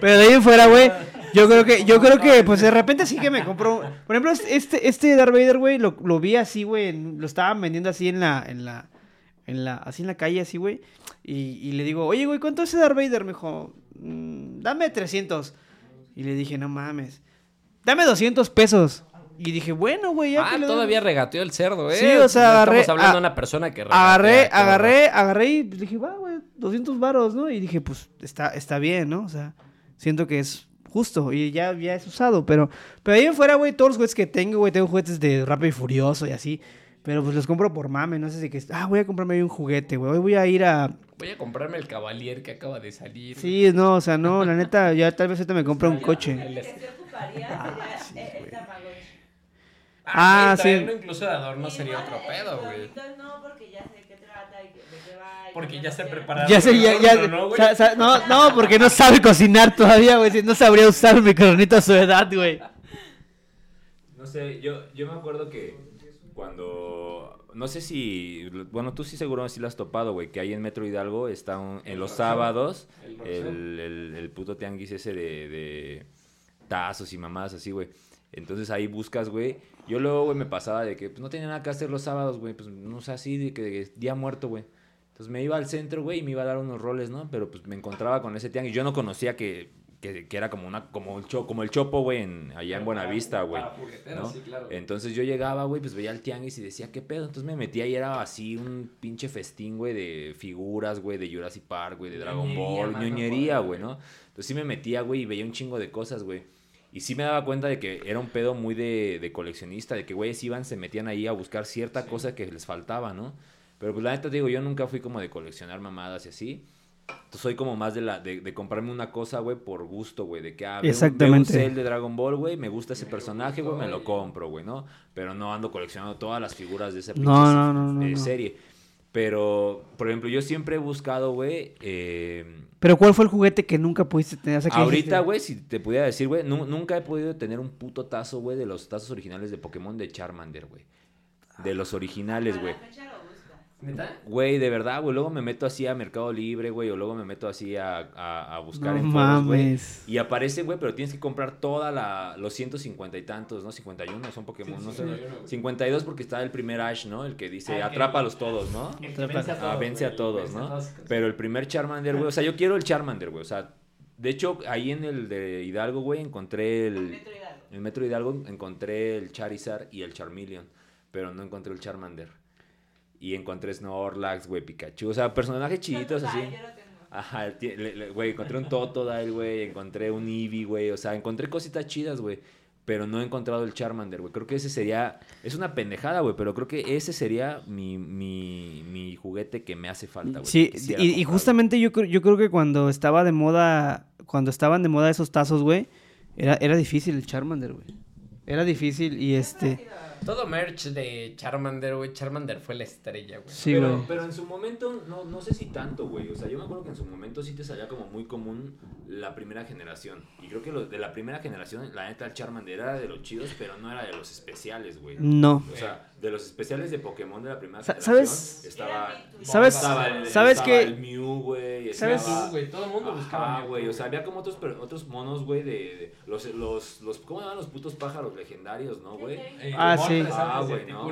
Pero de ahí en fuera, güey, yo creo que, yo creo que, pues de repente sí que me compró. Por ejemplo, este, este Darth Vader, güey, lo, lo vi así, güey, lo estaban vendiendo así en la, en la, en la, así en la calle, así, güey. Y, y le digo, oye, güey, ¿cuánto es ese Darth Vader? Me dijo, "Mm, dame 300. Y le dije, no mames, dame 200 pesos. Y dije, bueno, güey, ya Ah, que doy". todavía regateó el cerdo, ¿eh? Sí, o sea, agarré- Estamos hablando a- de una persona que regatea, Agarré, agarré, agarré y dije, va, güey, 200 varos, ¿no? Y dije, pues, está, está bien, ¿no? O sea, siento que es justo y ya, ya es usado, pero, pero ahí en fuera, güey, todos los juguetes que tengo, güey, tengo juguetes de Rápido y Furioso y así, pero pues los compro por mame, no sé si que, ah, voy a comprarme ahí un juguete, güey, hoy voy a ir a, Voy a comprarme el Cavalier que acaba de salir. sí, no, o sea, no, la neta, ya tal vez ahorita me compro un coche. El que se ocuparía sería el, el Ah, güey, sí. traerlo incluso de adorno sería Igual otro pedo, güey. No, porque ya sé qué trata y de qué va. y Porque ya se prepararon. Ya sé, ya, ya, No, no, güey. sa- sa- no, no, porque no sabe cocinar todavía, güey, no sabría usar un microornito a su edad, güey. No sé, yo, yo me acuerdo que cuando. No sé si. Bueno, tú sí seguro sí lo has topado, güey. Que ahí en Metro Hidalgo está un- en los sábados El Roxo. el, el, el puto tianguis ese de, de tazos y mamadas así, güey. Entonces ahí buscas, güey. Yo luego, güey, me pasaba de que pues, no tenía nada que hacer los sábados, güey. Pues no sé, así de que de día muerto, güey. Entonces me iba al centro, güey, y me iba a dar unos roles, ¿no? Pero pues me encontraba con ese tianguis. Yo no conocía que, que, que era como una como el, cho- como el chopo, güey, en, allá en Buenavista, güey. ¿no? sí, claro. Entonces yo llegaba, güey, pues veía el tianguis y decía, ¿qué pedo? Entonces me metía y era así un pinche festín, güey, de figuras, güey, de Jurassic Park, güey, de Dragon Ñoñería, Ball, ñoñería, güey. ¿no? Entonces sí me metía, güey, y veía un chingo de cosas, güey. Y sí me daba cuenta de que era un pedo muy de, de coleccionista, de que güeyes iban, se metían ahí a buscar cierta Sí. cosa que les faltaba, ¿no? Pero pues la neta te digo, yo nunca fui como de coleccionar mamadas y así. Entonces, soy como más de la de, de comprarme una cosa, güey, por gusto, güey, de que ah, veo un- veo un Exactamente. cel de Dragon Ball, güey, me gusta ese Me personaje, güey, me lo compro, güey, ¿no? Pero no ando coleccionando todas las figuras de esa No, no, no, no, eh, no. serie. Pero, por ejemplo, yo siempre he buscado, güey, eh, Pero ¿cuál fue el juguete que nunca pudiste tener? Sea, que Ahorita, güey, si te pudiera decir, güey, nu- nunca he podido tener un puto tazo, güey, de los tazos originales de Pokémon de Charmander, güey. De los originales, güey. la fecha lo busca. ¿Neta? Güey, de verdad, güey. Luego me meto así a Mercado Libre, güey. O luego me meto así a, a- a buscar No en foros, güey. mames. Y aparece, güey, pero tienes que comprar toda la... Los 150 y tantos, ¿no? 51 son Pokémon, Sí, no sí, sé. 51, güey. 52 porque está el primer Ash, ¿no? El que dice, Ah, el que- atrápalos todos, ¿no? El Ah, vence a Ah, todos, vence a todos, a ¿no? todos. Pero el primer Charmander, güey. O sea, yo quiero el Charmander, güey. O sea, de hecho, ahí en el de Hidalgo, güey, encontré el... Metro Hidalgo. En el Metro Hidalgo encontré el Charizard y el Charmeleon, pero no encontré el Charmander. Y encontré Snorlax, güey, Pikachu. O sea, personajes chiditos así. Ay, yo lo tengo. Ajá, güey, encontré un Totodile, güey, encontré un Eevee, güey. O sea, encontré cositas chidas, güey. Pero no he encontrado el Charmander, güey. Creo que ese sería... Es una pendejada, güey, pero creo que ese sería mi, mi, mi juguete que me hace falta, güey. Sí, y, y justamente yo, creo- yo creo que cuando estaba de moda, cuando estaban de moda esos tazos, güey, era, era difícil el Charmander, güey. Era difícil y este... Todo merch de Charmander, güey. Charmander fue la estrella, güey. Sí, pero, güey. pero en su momento, no, no sé si tanto, güey. O sea, yo me acuerdo que en su momento sí te salía como muy común la primera generación. Y creo que los de la primera generación, la neta, el Charmander era de los chidos, pero no era de los especiales, güey. No. O sea, de los especiales de Pokémon de la primera ¿sabes? estaba... ¿Sabes? estaba el- ¿Sabes estaba qué? el Mew, güey. ¿Sabes? güey, todo el mundo buscaba. Ajá, güey, o sea, había como otros, otros monos, güey, de, de- los, los, los, ¿cómo llaman los putos pájaros legendarios, no, güey? Eh, Ah, sí. Ah, güey, no.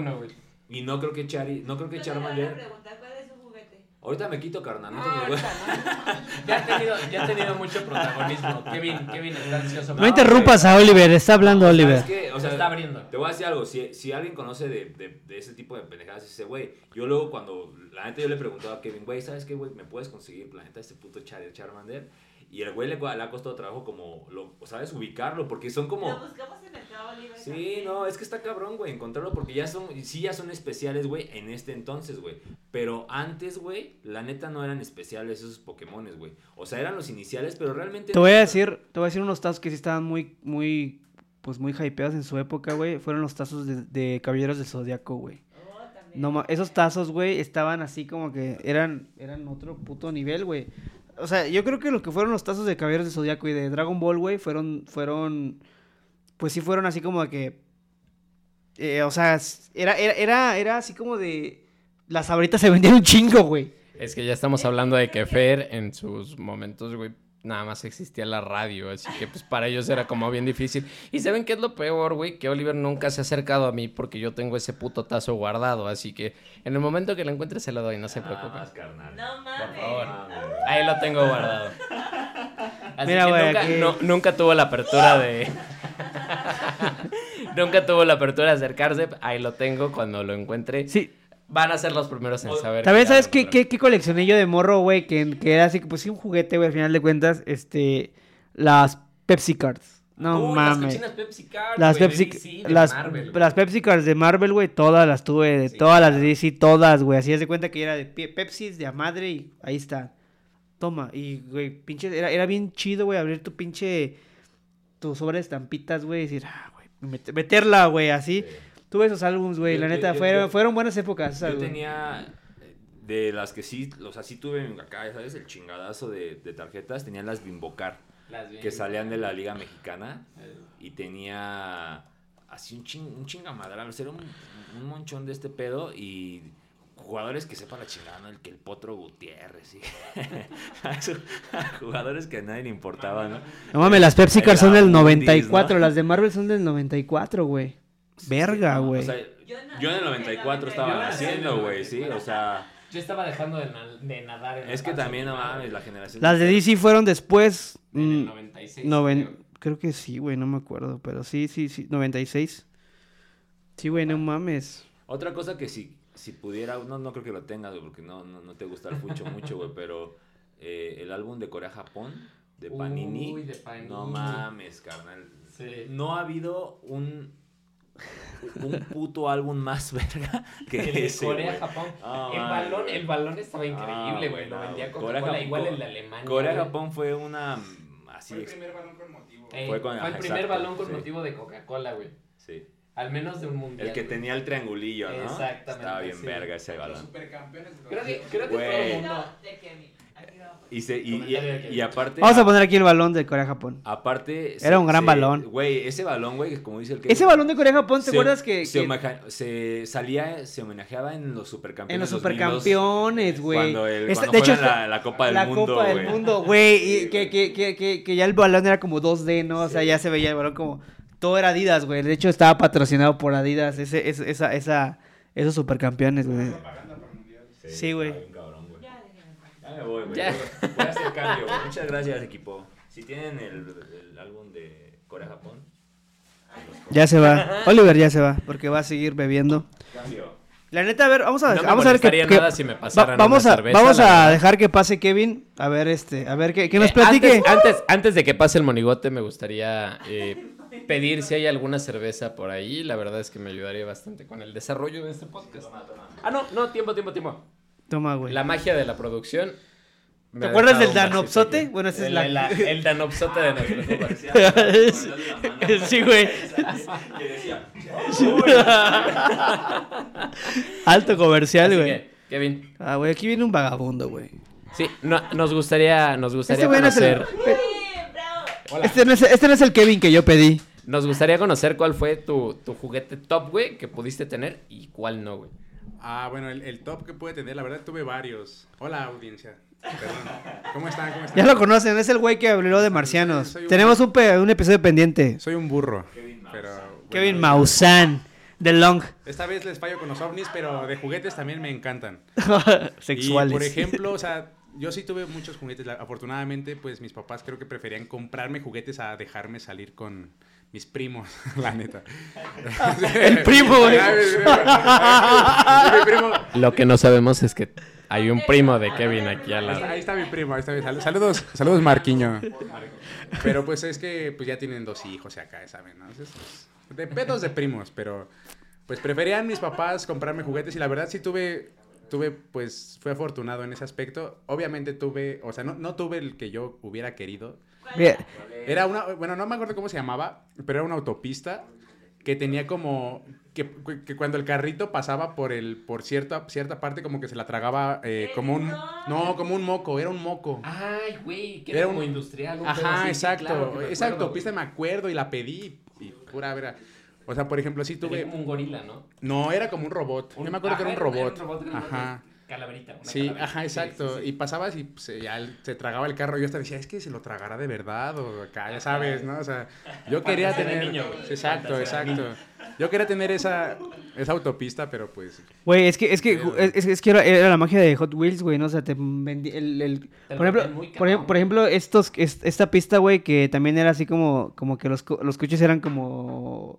Y no creo que Chari, no creo que Charmander... preguntar cuál es su juguete. Ahorita me quito, carnal, no te Ah. [LAUGHS] Ya ha tenido, ya ha tenido mucho protagonismo. Kevin, Kevin está ansioso. No interrumpas a Oliver, está hablando Oliver. O Se sea, está abriendo. Te voy a decir algo, si, si alguien conoce de, de, de ese tipo de pendejadas, dice, güey, yo luego cuando, la neta yo le preguntaba a Kevin, güey, ¿sabes qué, güey? ¿Me puedes conseguir, la neta, este puto Char Charmander? Y el güey le, le ha costado trabajo como, lo, ¿sabes? Ubicarlo, porque son como... Sí, también. no, es que está cabrón, güey, encontrarlo porque ya son, sí ya son especiales, güey, en este entonces, güey. Pero antes, güey, la neta no eran especiales esos Pokémones, güey. O sea, eran los iniciales, pero realmente... Te voy a decir, te voy a decir unos tazos que sí estaban muy, muy, pues muy hypeados en su época, güey. Fueron los tazos de, de Caballeros del Zodiaco, güey. Oh. No, esos tazos, güey, estaban así como que eran, eran otro puto nivel, güey. O sea, yo creo que lo que fueron los tazos de Caballeros del Zodiaco y de Dragon Ball, güey, fueron, fueron, pues sí fueron así como que, eh, o sea, era, era, era, era así como de, las abritas se vendían un chingo, güey. Es que ya estamos hablando de que Fer en sus momentos, güey, nada más existía la radio, así que pues para ellos era como bien difícil. Y ¿saben qué es lo peor, güey? Que Oliver nunca se ha acercado a mí porque yo tengo ese puto tazo guardado, así que en el momento que lo encuentre se lo doy, no se Nada preocupen. No mames. favor. Mames. Ahí lo tengo guardado. Así Mira, que güey, nunca, aquí- no- nunca tuvo la apertura de... [LAUGHS] nunca tuvo la apertura de acercarse, ahí lo tengo cuando lo encuentre. Sí, Van a ser los primeros en saber. También, ¿sabes qué, qué, qué coleccioné yo de morro, güey? Que, que era así, pues sí, un juguete, güey, al final de cuentas, este, las Pepsi Cards. No Uy, Las mames. cochinas Pepsi Cards, Las Pepsi, de DC, de las, Marvel, güey. las Pepsi Cards de Marvel, güey, todas las tuve, de Sí, todas las de. DC, todas, güey. Así es de cuenta que era de Pe- Pepsi, de a madre y ahí está. Toma, y, güey, pinche, era, era bien chido, güey, abrir tu pinche, tu sobre de estampitas, güey, y decir, ah, güey, met- meterla, güey, así. Sí. Tuve esos álbumes, güey, la neta, yo- fueron, yo- fueron buenas épocas. Yo tenía eh, de las que sí, o sea, sí tuve acá, ¿sabes? El chingadazo de, de tarjetas, tenía las Bimbocar, Las bien- que salían de la Liga Mexicana Eh, y tenía así un, ching, un chingamadral, o sea, era un, un monchón de este pedo y jugadores que sepan la chingada, ¿no? El que el Potro Gutiérrez, sí. [LAUGHS] jugadores que a nadie le importaban, ¿no? No mames, las Pepsi Cars son del Era Mundis, 94, ¿no? las de Marvel son del 94, güey. Verga, O güey. sea, Yo en el en el 94 Yo estaba naciendo, güey, sí, o sea, Yo estaba dejando de, na- de nadar en es que también, no mames, la generación... Las de DC fueron después. En el mm, 96. noven- creo. Que sí, güey, no me acuerdo, pero sí, sí, sí, 96. Sí, güey, no mames. Otra cosa que si, si pudiera, no, no creo que lo tengas, güey, porque no, no, no te gusta el fucho mucho, güey, [LAUGHS] pero eh, el álbum de Corea-Japón, de Panini, Uy, de Panini. no mames, carnal. Sí. No ha habido un, un puto álbum más [LAUGHS] verga que El de ese, Corea, güey. Japón. Ah, el, mames, balón, el balón estaba increíble, güey. Lo no, vendía. Coca-Cola, Corea, igual Japón- el de Alemania. Corea-Japón fue una... Así, Fue el primer balón con motivo. Eh, fue fue, con- el ajá, primer exacto, balón con sí. motivo de Coca-Cola, güey. sí. Al menos de un mundial. El que güey. tenía el triangulillo, ¿no? Exactamente, Estaba bien sí. verga ese Los balón. supercampeones. de Creo que, creo que todo el mundo. Y, se, y, y, y aparte... Vamos a poner aquí el balón de Corea-Japón. Aparte... Era un gran balón. Güey, ese balón, güey, como dice el que... Ese balón de Corea-Japón, ¿te se- acuerdas que, Se, que homenaje- se salía, se homenajeaba en los supercampeones en los 2002, supercampeones, güey? Cuando, el, Esta- cuando de hecho, la, la Copa del la Mundo, Copa del güey. Mundo, güey, y Sí, que, güey. que, que, que, que ya el balón era como 2D, ¿no? O sea, ya se veía el balón como... Todo era Adidas, güey. De hecho, estaba patrocinado por Adidas, ese, ese- esa, esa, esos supercampeones, güey. Sí, güey. Ya, me voy, güey. Ya. Voy a hacer cambio, güey. Muchas gracias, equipo. Si tienen el, el álbum de Corea-Japón, Ya se va. [LAUGHS] Oliver ya se va, porque va a seguir bebiendo. cambio. La neta, a ver, vamos a, No me vamos a ver qué- nada si me pasaran vamos una a, cerveza, vamos a verdad. dejar que pase Kevin. A ver, este, a ver, que, que nos Eh, platique. Antes, antes, antes de que pase el monigote, me gustaría eh, pedir si hay alguna cerveza por ahí. La verdad es que me ayudaría bastante con el desarrollo de este podcast. Ah, no, no, tiempo, tiempo, tiempo. Toma, güey. La magia de la producción. ¿Te acuerdas del Danopsote? Bueno, ese es el, la- la- [LAUGHS] el Danopsote de nuestro [LAUGHS] fútbol. sí, güey. Que decía, [LAUGHS] Alto comercial, Así güey. que, Kevin, Ah, güey, aquí viene un vagabundo, güey. sí, no- nos gustaría, nos gustaría Este güey no es el... conocer. Este no, es, este no es el Kevin que yo pedí. Nos gustaría conocer cuál fue tu, tu juguete top, güey, que pudiste tener y cuál no, güey. Ah, bueno, el, el top que puede tener, la verdad tuve varios. Hola, audiencia. Perdón. ¿Cómo están? ¿Cómo están? Ya lo conocen, es el güey que habló de marcianos. Un- Tenemos un, pe- un episodio pendiente. Soy un burro. Pero, Kevin Maussan, de Long. Esta vez les fallo con los ovnis, pero de juguetes también me encantan. [LAUGHS] Sexuales. Y, por ejemplo, o sea, yo sí tuve muchos juguetes. Afortunadamente, pues mis papás creo que preferían comprarme juguetes a dejarme salir con mis primos, [LAUGHS] la neta. [LAUGHS] El primo, güey. Lo que no sabemos es que hay un primo de Kevin aquí al Ahí está, lado. ahí está mi primo, ahí está mi- sal- Saludos, saludos Marquiño. Pero pues es que pues ya tienen dos hijos y acá, ¿saben? ¿no? Entonces, pues, de pedos de primos, pero pues preferían mis papás comprarme juguetes y la verdad sí tuve, tuve, pues fui afortunado en ese aspecto. Obviamente tuve, o sea, no, no tuve el que yo hubiera querido. Bien. Era una, bueno, no me acuerdo cómo se llamaba, pero era una autopista que tenía como que, que cuando el carrito pasaba por el por cierta cierta parte como que se la tragaba eh, como un no como un moco era un moco Ay, güey, que Era era un- como industrial. un Ajá, exacto. claro Esa autopista me acuerdo y la pedí y pura vera. O sea, por ejemplo, sí Tenía tuve como un gorila, ¿no? no era como un robot. Yo me acuerdo que era un robot. grandote. Ajá. Calaverita. una Sí, calaverita. ajá, exacto. sí, sí. Y pasabas y pues, ya se tragaba el carro. Yo hasta decía, es que se lo tragará de verdad o acá, ya sabes, ¿no? O sea, yo quería tener. niño, exacto, exacto. Yo quería tener esa, esa autopista, pero pues. Güey, es que, es que, es, es que era, era la magia de Hot Wheels, güey, ¿no? O sea, te vendí el, el- Te por lo ejemplo, por, por ejemplo, estos, est- esta pista, güey, que también era así como, como que los, los coches eran como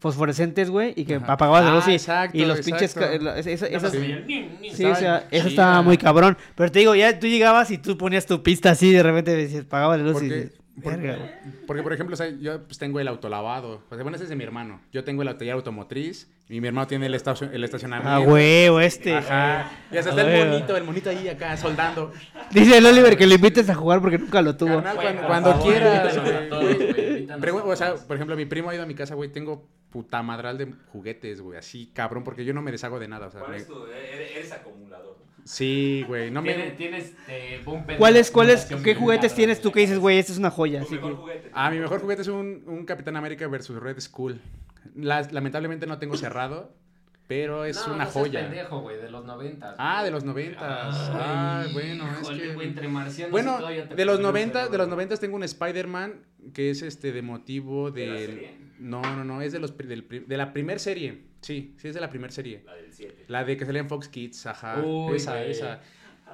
fosforescentes, güey, y que Ajá. apagabas la luz Ah, y, exacto, y los pinches, esas, sí, o sea, eso estaba muy cabrón, pero te digo, ya tú llegabas y tú ponías tu pista así, de repente decías, apagabas la luz y Porque, dices, porque, por ejemplo, o sea, yo pues, tengo el autolavado. O sea, bueno, ese es de mi hermano. Yo tengo el taller automotriz y mi hermano tiene el, estacio- el estacionamiento. Ah, huevo, este. Ajá. Y hasta está Ah, el huevo. monito, el monito ahí acá soldando. Dice el Oliver que lo invites a jugar porque nunca lo tuvo. Carnal, cuando, cuando favor, quieras, güey. todos, güey, o sea, por ejemplo, mi primo ha ido a mi casa, güey. Tengo puta madral de juguetes, güey. Así, cabrón, porque yo no me deshago de nada. O sea, ¿Cuál me- es tu? Eres, eres acumulador. Sí, güey. No Tiene- me... Tienes eh, pen- ¿Cuáles, cuáles, qué juguetes tienes tú que dices, güey, esta es una joya? Tu Así mejor que... juguete. Ah, mi mejor juguete es un, un Capitán América versus Red Skull. Las- lamentablemente no tengo cerrado, pero es No, una no seas joya. pendejo, güey, de los 90. Ah, de los noventas. Ah, bueno, es que... entre marcianos y Bueno, todo, te de los 90, de los 90 tengo un Spider-Man que es este de motivo ¿De la del serie? No, no, no, es de los del de la primer serie. Sí, sí es de la primer serie. La del 7. La de que salía en Fox Kids, ajá. Uy, esa, esa.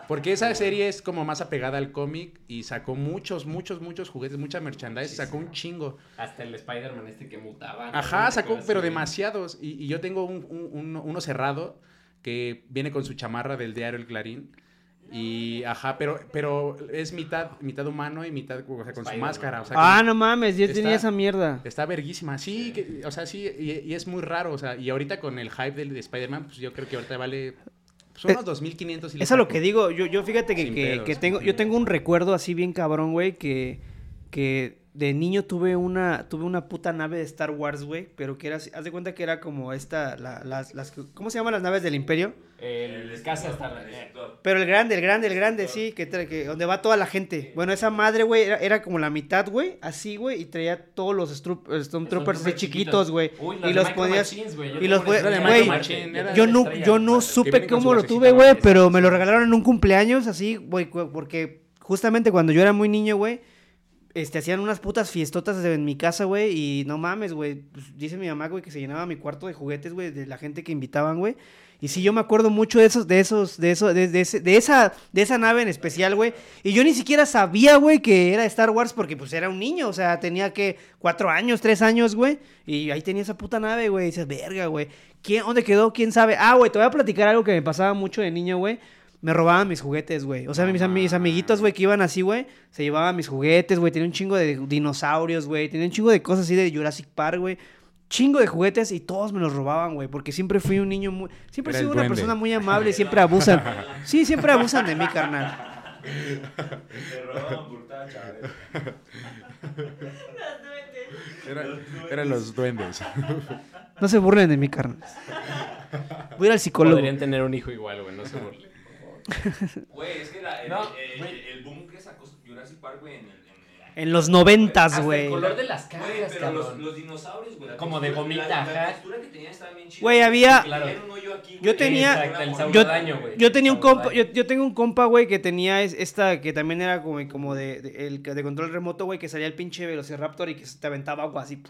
Porque esa serie es como más apegada al cómic y sacó muchos, muchos, muchos juguetes, mucha merchandise, sacó un chingo. Hasta el Spider-Man este que mutaba. ¿no? Ajá, ¿Te sacó, pero demasiados. Y, y yo tengo un, un- uno, uno cerrado que viene con su chamarra del diario El Clarín. Y, ajá, pero, pero es mitad, mitad humano y mitad, o sea, con su máscara. O sea, Ah, no mames, yo Está- tenía esa mierda. está verguísima. Sí, que- o sea, sí, y, y es muy raro. O sea, y ahorita con el hype del de Spider-Man, pues yo creo que ahorita vale pues, unos 2.500. y Eso es lo que digo, yo, yo fíjate que, que, pedos. que tengo, yo tengo un recuerdo así bien cabrón, güey, que, que de niño tuve una, tuve una puta nave de Star Wars, güey, pero que era, así- haz de cuenta que era como esta, la- las, las, ¿cómo se llaman las naves del Imperio? El casa está. eh, Pero el grande, el grande, el grande, sí, que, trae- que donde va toda la gente. Bueno, esa madre, güey, era, era como la mitad, güey, así, güey, y traía todos los eh, Stormtroopers así chiquitos, güey. Uy, Y los ponías... y los güey, Yo no, yo no supe cómo lo tuve, güey. pero me lo regalaron en un cumpleaños, así, güey, porque justamente cuando yo era muy niño, güey, este, hacían unas putas fiestotas en mi casa, güey, y no mames, güey, pues, dice mi mamá, güey, que se llenaba mi cuarto de juguetes, güey, de la gente que invitaban, güey. Y sí, yo me acuerdo mucho de esos, de esos, de eso, de, de ese- de esa, de esa nave en especial, güey. Y yo ni siquiera sabía, güey, que era Star Wars porque, pues, era un niño. O sea, tenía que cuatro años, tres años, güey. Y ahí tenía esa puta nave, güey. Y dices, verga, güey. ¿Quién, dónde quedó? ¿Quién sabe? Ah, güey, te voy a platicar algo que me pasaba mucho de niño, güey. Me robaban mis juguetes, güey. O sea, mis, mis amiguitos, güey, que iban así, güey, se llevaban mis juguetes, güey. Tenía un chingo de dinosaurios, güey. Tenía un chingo de cosas así de Jurassic Park, güey. Chingo de juguetes y todos me los robaban, güey. Porque siempre fui un niño muy. Siempre he sido una duende. persona muy amable y siempre abusan. Sí, siempre abusan de mí, carnal. Te por tacha, eran los duendes. No se burlen de mí, carnal. Voy a ir al psicólogo. Podrían tener un hijo igual, güey, no se burlen. Güey, es que la- el, No, el- güey. el boom que sacó Jurassic Park, güey, en el... en- los noventas, güey. el color de las Güey, caras, pero los, cabrón. los dinosaurios, güey. Como de gomita, la, ajá. La textura que tenían estaba bien chida. Güey, había- Claro. tenían un hoyo aquí, Yo tenía- Exacto, el Yo- güey. Yo tenía un compa, yo, yo tengo un compa, güey, que tenía es- esta, que también era como, como de, de- el, de control remoto, güey, que salía el pinche Velociraptor y que se te aventaba agua así,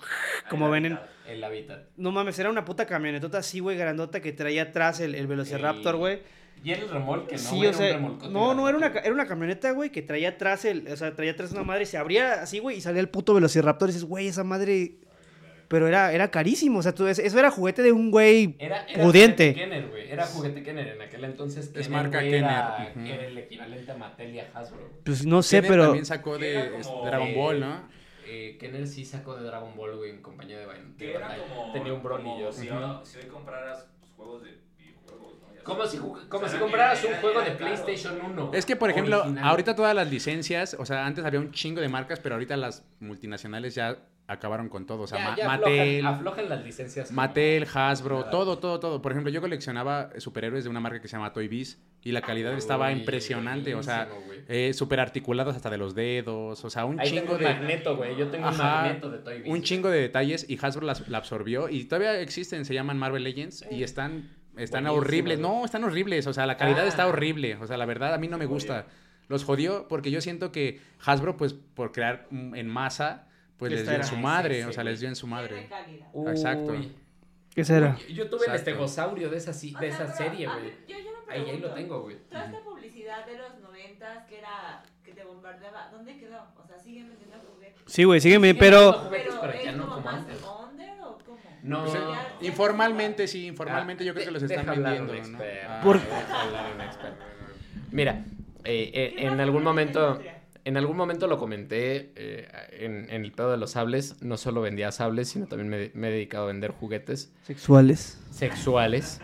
como ven en... El hábitat. No mames, era una puta camionetota así, güey, grandota que traía atrás el, el Velociraptor, El- güey. Y era el remolque, ¿no? Sí, güey? o Era un sea, no, no, era una, era una camioneta, güey, que traía atrás el, o sea, traía atrás una madre y se abría así, güey, y salía el puto Velociraptor y dices, güey, esa madre... Pero era, era carísimo, o sea, tú, eso era juguete de un güey Era, era pudiente. juguete Kenner, güey. Era juguete Kenner en aquel entonces. Kenner, marca güey, Era, Kenner, era el equivalente a Mattel y a Hasbro. Pues no sé, Kenner pero... También sacó de como- Dragon Eh, Ball, ¿no? Eh, Kenner sí sacó de Dragon Ball, güey, en compañía de Bandai. Que era como... Tenía un Broly yo. Si, ahora- si hoy compraras juegos de Como si, como O sea, si compraras un juego de. PlayStation 1. Es que, por ejemplo, original. ahorita todas las licencias, o sea, antes había un chingo de marcas, pero ahorita las multinacionales ya acabaron con todo. O sea, Ya- Ma- ya Mattel, Aflojan, aflojan las licencias. Mattel, Hasbro, Nada. todo, todo, todo. Por ejemplo, yo coleccionaba superhéroes de una marca que se llama Toy Biz y la calidad estaba impresionante. O sea, güey. eh, super articulados hasta de los dedos. O sea, un Ahí chingo tengo un de. magneto, güey. Yo tengo un magneto de Toy Biz. un chingo de detalles y Hasbro las- la absorbió y todavía existen, se llaman Marvel Legends y están, están Buenísimo, horribles. güey. No, están horribles, o sea, la calidad Ah. está horrible, o sea, la verdad a mí no me gusta. Los jodió porque yo siento que Hasbro, pues, por crear en masa, pues Les dio en su madre, sí, sí, o sea, les dio en su madre. Exacto. ¿Qué será? Yo, yo tuve el Exacto. estegosaurio de esa, si- O de sea, esa pero, serie, güey. Ahí, ahí lo pregunto, tengo, güey. Toda esta publicidad de los noventas que era que te bombardeaba, ¿dónde quedó? O sea, siguen vendiendo juguetes. Sí, güey, sígueme, pero... Pero, pero ¿es no como antes. No, O sea, no. ya- ya Informalmente, sí, informalmente yo creo que los están vendiendo, un ¿no? Ah, Por-. Mira, eh, eh, ¿Qué en algún momento, en algún momento lo comenté eh, en, en el pedo de los sables. No solo vendía sables, sino también me, me he dedicado a vender juguetes Sexuales. sexuales,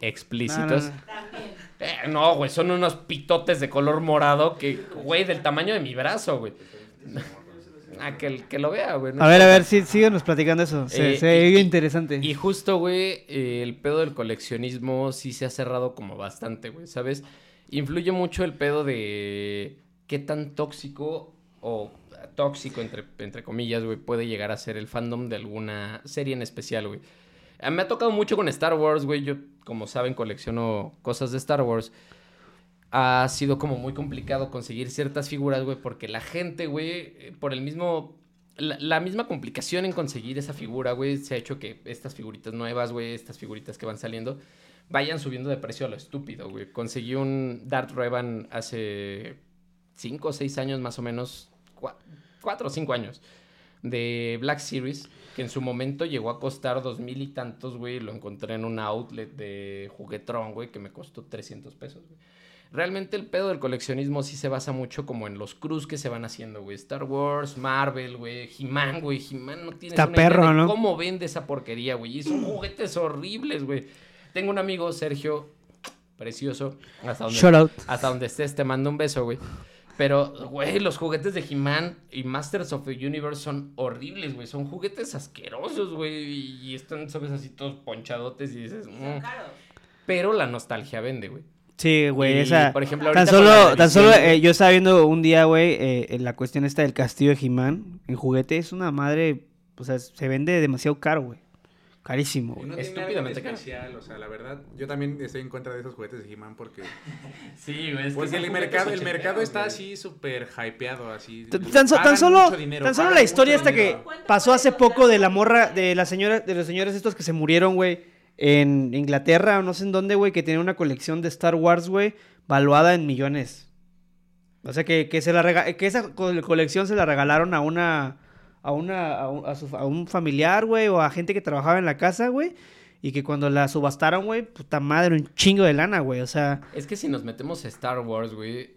explícitos. No, no, no. También. Eh, no, güey, son unos pitotes de color morado que, güey, del tamaño de mi brazo, güey. Ah, que, que lo vea, güey. no A ver, a ver, sí, síguenos platicando eso. Se, Eh, se y- interesante. Y justo, güey, eh, el pedo del coleccionismo sí se ha cerrado como bastante, güey, ¿sabes? influye mucho el pedo de qué tan tóxico o tóxico, entre, entre comillas, güey, puede llegar a ser el fandom de alguna serie en especial, güey. Eh, Me ha tocado mucho con Star Wars, güey. Yo, como saben, colecciono cosas de Star Wars. Ha sido como muy complicado conseguir ciertas figuras, güey, porque la gente, güey, eh, por el mismo... La, misma complicación en conseguir esa figura, güey, se ha hecho que estas figuritas nuevas, güey, estas figuritas que van saliendo, vayan subiendo de precio a lo estúpido, güey. Conseguí un Darth Revan hace cinco o seis años más o menos, cua- cuatro o cinco años, de Black Series, que en su momento llegó a costar dos mil y tantos, güey. Lo encontré en una outlet de juguetrón, güey, que me costó 300 pesos, güey. Realmente el pedo del coleccionismo sí se basa mucho como en los cruz que se van haciendo, güey. Star Wars, Marvel, güey, He-Man, güey. He-Man no tienes Está una idea perro, de ¿no? cómo vende esa porquería, güey. Y son juguetes horribles, güey. Tengo un amigo, Sergio, precioso, hasta donde, Shout out. hasta donde estés, te mando un beso, güey. Pero, güey, los juguetes de He-Man y Masters of the Universe son horribles, güey. Son juguetes asquerosos, güey. Y están, sabes, así todos ponchadotes y dices... "Mm". Pero la nostalgia vende, güey. Sí, güey, Y, esa... por ejemplo, Tan ahorita la solo, tan solo eh, yo estaba viendo un día, güey, eh, la cuestión esta del castillo de Jimán en juguete. Es una madre, o sea, se vende demasiado caro, güey. Carísimo, güey. no Estúpidamente caro. especial, o sea, la verdad, yo también estoy en contra de esos juguetes de He-Man porque, [LAUGHS] Sí, güey. porque el mercado, el mercado está así súper hypeado, así. Tan, tan so- tan solo, dinero, tan solo la historia esta que pasó hace poco de la morra, de la señora, de los señores estos que se murieron, güey, en Inglaterra o no sé en dónde, güey, que tenían una colección de Star Wars, güey, valuada en millones. O sea, que, que se la que esa co- colección se la regalaron a una, a una, a un familiar, güey, o a gente que trabajaba en la casa, güey, y que cuando la subastaron, güey, puta madre, un chingo de lana, güey, o sea... Es que si nos metemos a Star Wars, güey,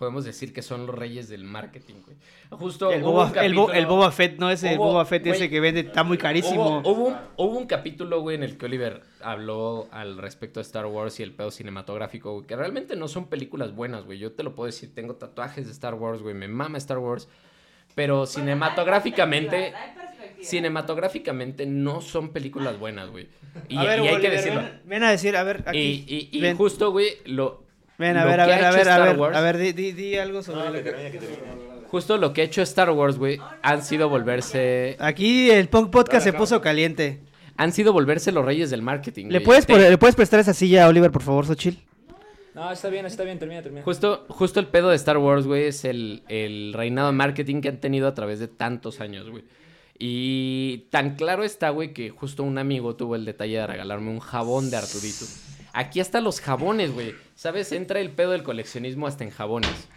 podemos decir que son los reyes del marketing, güey. Justo El hubo Boba, un el, Bo- el Boba Fett, ¿no? Ese Hubo- Boba Fett ese que vende, está muy carísimo. Hubo, hubo un, hubo un capítulo, güey, en el que Oliver habló al respecto de Star Wars y el pedo cinematográfico, güey, que realmente no son películas buenas, güey. Yo te lo puedo decir, tengo tatuajes de Star Wars, güey, me mama Star Wars, pero Bueno, cinematográficamente, cinematográficamente no son películas buenas, güey. Y, a ver, y hay que decirlo. Ven, ven a decir, a ver, aquí. Y, y- justo, güey, lo... ven, a ver, a ver, a ver, a ver, Wars- a ver, di, di, di algo sobre lo que- Justo lo que ha hecho Star Wars, güey, han sido volverse... Aquí el Punk Podcast se puso caliente. Han sido volverse los reyes del marketing, ¿Le güey. puedes, por- ¿Le puedes prestar esa silla a Oliver, por favor, Xochil? No, está bien, está bien, termina, termina. Justo, justo el pedo de Star Wars, güey, es el, el reinado de marketing que han tenido a través de tantos años, güey. Y tan claro está, güey, que justo un amigo tuvo el detalle de regalarme un jabón de Arturito. Aquí hasta los jabones, güey. ¿Sabes? Entra el pedo del coleccionismo hasta en jabones.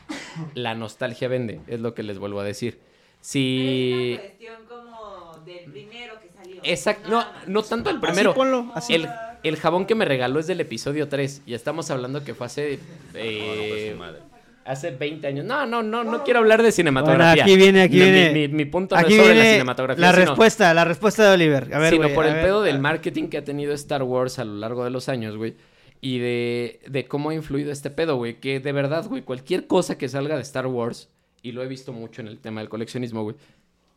La nostalgia vende, es lo que les vuelvo a decir. Pero Si... es una cuestión como del primero que salió. Exacto, no, no tanto el Así primero. ponlo, así. El, el jabón que me regaló es del episodio 3 y estamos hablando que fue hace... eh, su madre. Hace 20 años. No, no, no, no quiero hablar de Bueno, cinematografía. aquí viene, aquí No, viene. Mi, mi punto Aquí no es sobre la viene cinematografía. la sino, respuesta, la respuesta de Oliver. A ver, sino por a el ver. pedo del marketing que ha tenido Star Wars a lo largo de los años, güey. Y de, de cómo ha influido este pedo, güey. Que de verdad, güey, cualquier cosa que salga de Star Wars, y lo he visto mucho en el tema del coleccionismo, güey,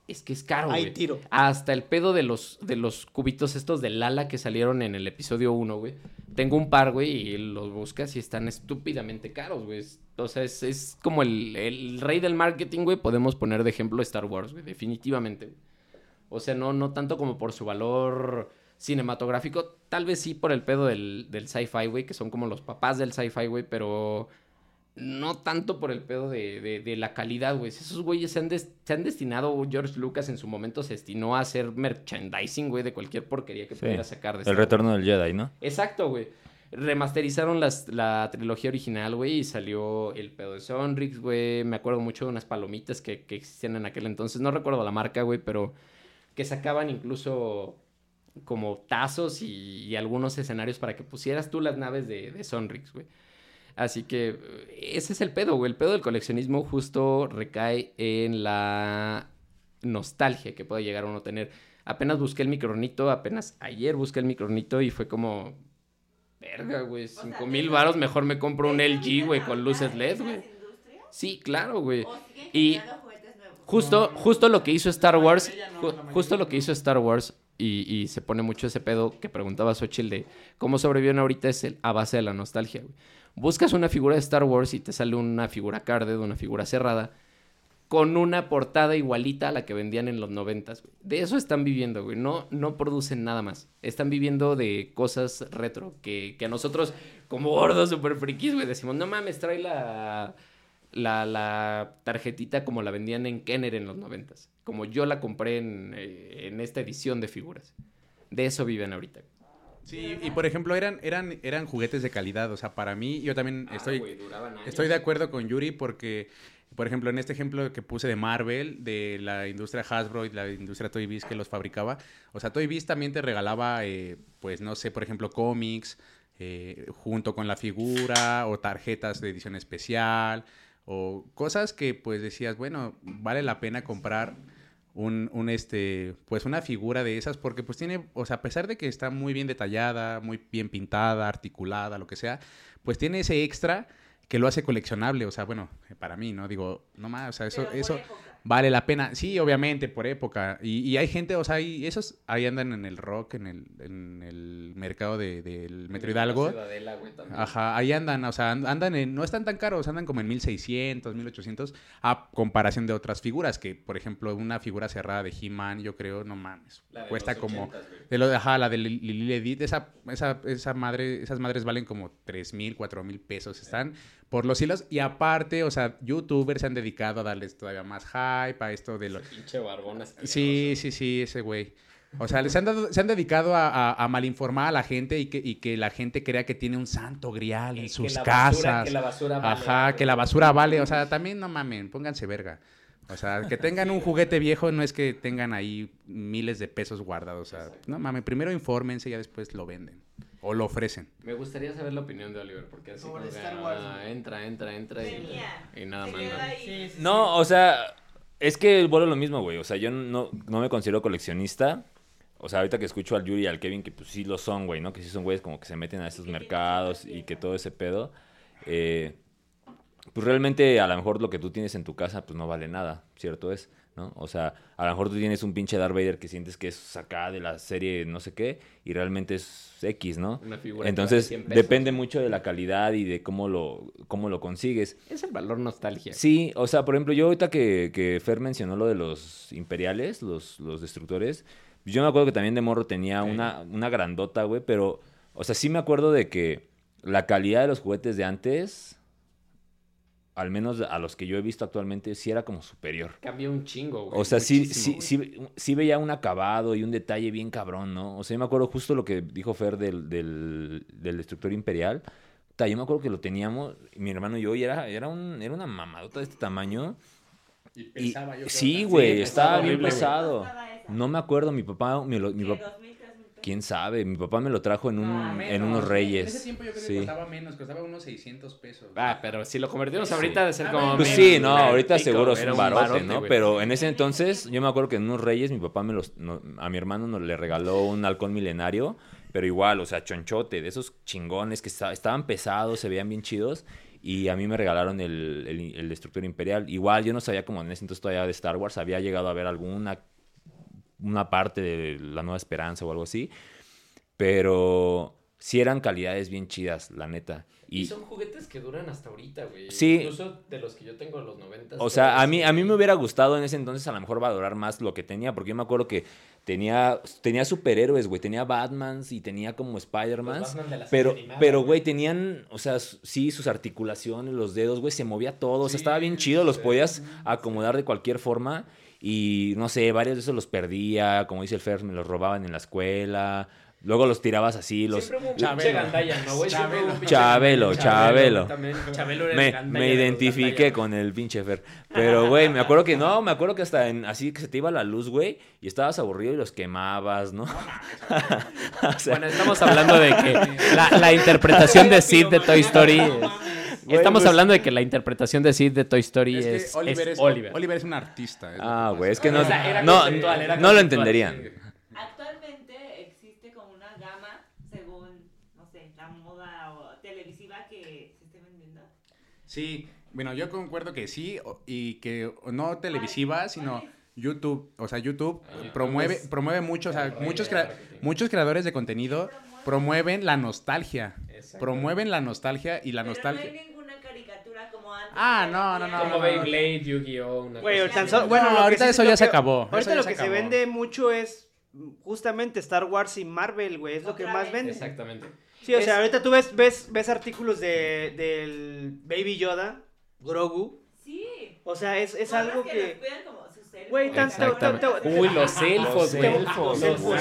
es que es caro, Hay güey. tiro. Hasta el pedo de los, de los cubitos estos de Lala que salieron en el episodio 1, güey. Tengo un par, güey, y los buscas y están estúpidamente caros, güey. O sea, es, es como el, el rey del marketing, güey. Podemos poner de ejemplo Star Wars, güey, definitivamente. güey. O sea, no, no tanto como por su valor cinematográfico, tal vez sí por el pedo del, del sci-fi, güey, que son como los papás del sci-fi, güey, pero no tanto por el pedo de, de- de la calidad, güey. Esos güeyes se han, des- se han destinado, George Lucas en su momento se destinó a hacer merchandising, güey, de cualquier porquería que Sí. pudiera sacar de El retorno del Jedi, ¿no? Exacto, güey. Remasterizaron las, la trilogía original, güey, y salió el pedo de Sonrix, güey. Me acuerdo mucho de unas palomitas que, que existían en aquel entonces. No recuerdo la marca, güey, pero que sacaban incluso como tazos y, y algunos escenarios para que pusieras tú las naves de, de Sonrix, güey. Así que ese es el pedo, güey. El pedo del coleccionismo justo recae en la nostalgia que puede llegar a uno a tener. Apenas busqué el micronito, apenas ayer busqué el micronito y fue como... Verga, güey, cinco ¿de mil varos, mejor me compro un ¿De eso LG, güey, con luces LED, güey. Sí, claro, güey. ¿O siguen Y generando juguetes nuevos? justo, justo lo que hizo Star Wars, ju- justo lo que hizo Star Wars y, se pone mucho ese pedo que preguntaba Xochitl de cómo sobreviven ahorita es a base de la nostalgia, güey. Buscas una figura de Star Wars y te sale una figura carded, una figura cerrada, con una portada igualita a la que vendían en los noventas. De eso están viviendo, güey. No, no producen nada más. Están viviendo de cosas retro que, que a nosotros, como gordos super frikis, güey, decimos, no mames, trae la, la, la tarjetita como la vendían en Kenner en los noventas. Como yo la compré en, eh, en esta edición de figuras. De eso viven ahorita. Sí, y por ejemplo, eran, eran, eran juguetes de calidad. O sea, para mí, yo también estoy, Ah, años. estoy de acuerdo con Yuri porque, por ejemplo, en este ejemplo que puse de Marvel, de la industria Hasbro y la industria Toy Biz que los fabricaba, o sea, Toy Biz también te regalaba, eh, pues, no sé, por ejemplo, cómics, eh, junto con la figura, o tarjetas de edición especial, o cosas que, pues, decías, bueno, vale la pena comprar un, un, este, pues una figura de esas, porque pues tiene, o sea, a pesar de que está muy bien detallada, muy bien pintada, articulada, lo que sea, pues tiene ese extra que lo hace coleccionable, o sea, bueno, para mí, ¿no? Digo, no más, o sea, eso, eso época. Vale la pena. Sí, obviamente, por época. Y, y hay gente, o sea, hay, esos ahí andan en el rock, en el, en el mercado de- del Metro Hidalgo. Ciudadela, güey, también. Ajá, ahí andan, o sea, and- andan en, no están tan caros, andan como en 1600, 1800, a comparación de otras figuras, que por ejemplo, una figura cerrada de He-Man, yo creo, no mames, de cuesta como, 80s, güey. de lo, ajá, la de Lil- Lili Edith, esa, esa, esa madre, esas madres valen como 3 mil, 4 mil pesos, están por los hilos, y aparte, o sea, youtubers se han dedicado a darles todavía más hype a esto de los... Pinche barbón asqueroso. Sí, sí, sí, ese güey. O sea, les han dado- se han dedicado a, a- a malinformar a la gente y que, y que la gente crea que tiene un santo grial en Que sus basura- casas. que la basura vale Ajá, que la basura vale. O sea, también no mamen, pónganse verga. O sea, que tengan un juguete viejo no es que tengan ahí miles de pesos guardados. O sea, no mames, primero infórmense y ya después lo venden. O lo ofrecen. Me gustaría saber la opinión de Oliver, porque así como que, Star Wars, ah, entra, entra, entra y, y nada más. ¿no? ahí. Sí, sí, No, o sea, es que vuelvo lo mismo, güey. O sea, yo no, no me considero coleccionista. O sea, ahorita que escucho al Yuri y al Kevin, que pues sí lo son, güey, ¿no? Que sí son güeyes como que se meten a esos mercados y que todo ese pedo. eh, pues realmente a lo mejor lo que tú tienes en tu casa pues no vale nada, ¿cierto es? ¿No? O sea, a lo mejor tú tienes un pinche Darth Vader que sientes que es acá de la serie no sé qué y realmente es X, ¿no? Una figura Entonces vale 100 pesos. depende mucho de la calidad y de cómo lo, cómo lo consigues. Es el valor nostalgia. Sí, o sea, por ejemplo, yo ahorita que, que Fer mencionó lo de los imperiales, los, los destructores, yo me acuerdo que también de morro tenía una, una grandota, güey, pero, o sea, sí me acuerdo de que la calidad de los juguetes de antes, al menos a los que yo he visto actualmente, sí era como superior. Cambia un chingo, güey. O sea, sí, sí, sí, sí veía un acabado y un detalle bien cabrón, ¿no? O sea, yo me acuerdo justo lo que dijo Fer del, del, del destructor imperial. Ta, yo me acuerdo que lo teníamos, mi hermano y yo, y era, era, un, era una mamadota de este tamaño. Y Y- pensaba yo sí, güey, Sí, estaba bien pesado. No me acuerdo, mi papá, me lo- mi ¿Qué, papá, quién sabe, mi papá me lo trajo en, un, en unos En reyes. ese tiempo yo creo que Sí. costaba menos, costaba unos 600 pesos. Ah, pero si lo convertimos Sí. ahorita de ser Ah, como... Pues sí, no, ahorita pico, seguro es un barote, barote, ¿no? Pero en ese entonces, yo me acuerdo que en unos reyes mi papá me los, no- a mi hermano nos le regaló un halcón milenario, pero igual, o sea, chonchote, de esos chingones que esta- estaban pesados, se veían bien chidos, y a mí me regalaron el, el, el destructor imperial. Igual, yo no sabía como en ese entonces todavía de Star Wars, había llegado a ver alguna una parte de la Nueva Esperanza o algo así, pero sí eran calidades bien chidas, la neta. Y, Y, son juguetes que duran hasta ahorita, güey. Sí. Incluso de los que yo tengo de los 90. O sea, a mí, a mí me hubiera gustado en ese entonces a lo mejor valorar más lo que tenía, porque yo me acuerdo que tenía, tenía superhéroes, güey, tenía Batmans y tenía como Spider-Man. Los Batman de la Pero, animada, pero, güey. tenían, o sea, sí, sus articulaciones, los dedos, güey, se movía todo, o sea, estaba bien chido, los podías acomodar de cualquier forma y, no sé, varios de esos los perdía, como dice el Fer, me los robaban en la escuela, luego los tirabas así, los... Siempre hubo un Chabelo. pinche gandalla, ¿no, güey? Chabelo. Chabelo. también. Chabelo era el Me, gandalla me identifiqué con el pinche Fer. Pero, güey, me acuerdo que no, me acuerdo que hasta en, así que se te iba la luz, güey, y estabas aburrido y los quemabas, ¿no? [LAUGHS] O sea, Bueno, estamos hablando de que la, la interpretación de Sid de Toy Story es... Güey, Estamos pues- hablando de que la interpretación de Sid de Toy Story Es es, que Oliver es es, Oliver. Oliver es un artista. es ah, güey, es que no, O sea, era no, conceptual, era no lo entenderían. Actualmente existe como una gama, según, no sé, la moda o televisiva que se esté vendiendo. Sí, bueno, yo concuerdo que sí, y que no televisiva, ¿Cuál sino? YouTube, o sea, YouTube Ah, promueve, promueve mucho, o sea, muchos, crea- muchos creadores de contenido promueven la nostalgia. Promueven la nostalgia y la Pero nostalgia. no hay ninguna caricatura como antes. Ah, no, no, no, Como Beyblade, Yu-Gi-Oh! bueno, No, lo que ahorita sí- eso lo ya se acabó, Ahorita lo que se vende mucho es justamente Star Wars y Marvel, güey. Es lo que más vende. Exactamente. Sí, o Es- sea, ahorita tú ves, ves, ves artículos de, del Baby Yoda, Grogu. Sí. O sea, es, es algo que que... Güey, tan- Uy, los elfos, Los güey. Los elfos.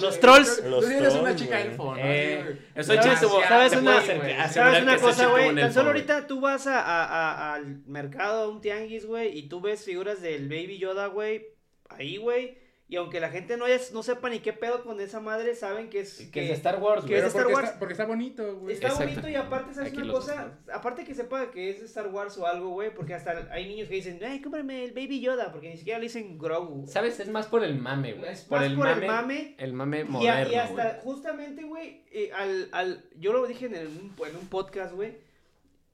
Los trolls. Tú eres una chica güey. elfo, ¿no? Eh, ¿Sabes- chido. ¿Sabes te una, puedo acercar- ¿sabes asegurar una que ese cosa, güey? Tan solo ahorita tú vas al mercado, a un tianguis, güey, y tú ves figuras del Baby Yoda, güey, ahí, güey. Y aunque la gente no, haya- no sepa ni qué pedo con esa madre, saben que es... Que es Star Wars, que es Star porque Wars. está, porque está bonito, güey. Está Exacto. bonito y aparte, ¿sabes Aquí una cosa? Aparte que sepa que es de Star Wars o algo, güey, porque hasta hay niños que dicen, ay, cómprame el Baby Yoda, porque ni siquiera le dicen Grogu. ¿Sabes? Es más por el mame, güey. Es Por más el por mame. el mame. El mame Y, a- moderno, y hasta güey. justamente, güey, eh, al, al, yo lo dije en, el- en un podcast, güey.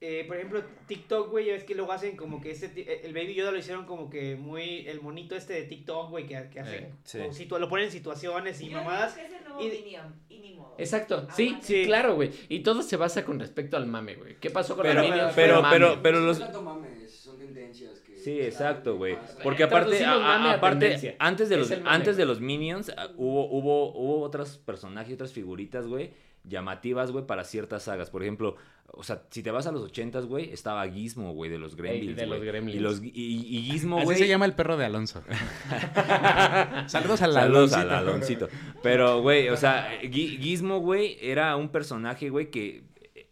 Eh, por ejemplo, TikTok, güey, ya ves que luego hacen como que este, ti- el Baby Yoda lo hicieron como que muy, el monito este de TikTok, güey, que, que hacen, Eh, sí. lo ponen en situaciones y Yo digo mamadas. que es el nuevo y- Minion, y ni modo. Exacto, Ah, sí, sí, Sí. claro, güey. Y todo se basa con respecto al mame, güey. ¿Qué pasó con Pero, los Minions? pero, pero, pero, No los... son tendencias que... Sí, exacto, güey. Porque aparte, a- aparte antes de los el mame, antes de los Minions ah, hubo hubo hubo otros personajes, otras figuritas, güey, llamativas, güey, para ciertas sagas. Por ejemplo, o sea, si te vas a los ochentas, güey, estaba Gizmo, güey, de los Gremlins, de los güey. Gremlins. Y los y, y Gizmo, Así güey. se llama el perro de Alonso. [LAUGHS] Saludos al Saludos Aloncito. al Aloncito. Pero, güey, o sea, Gi- Gizmo, güey, era un personaje, güey, que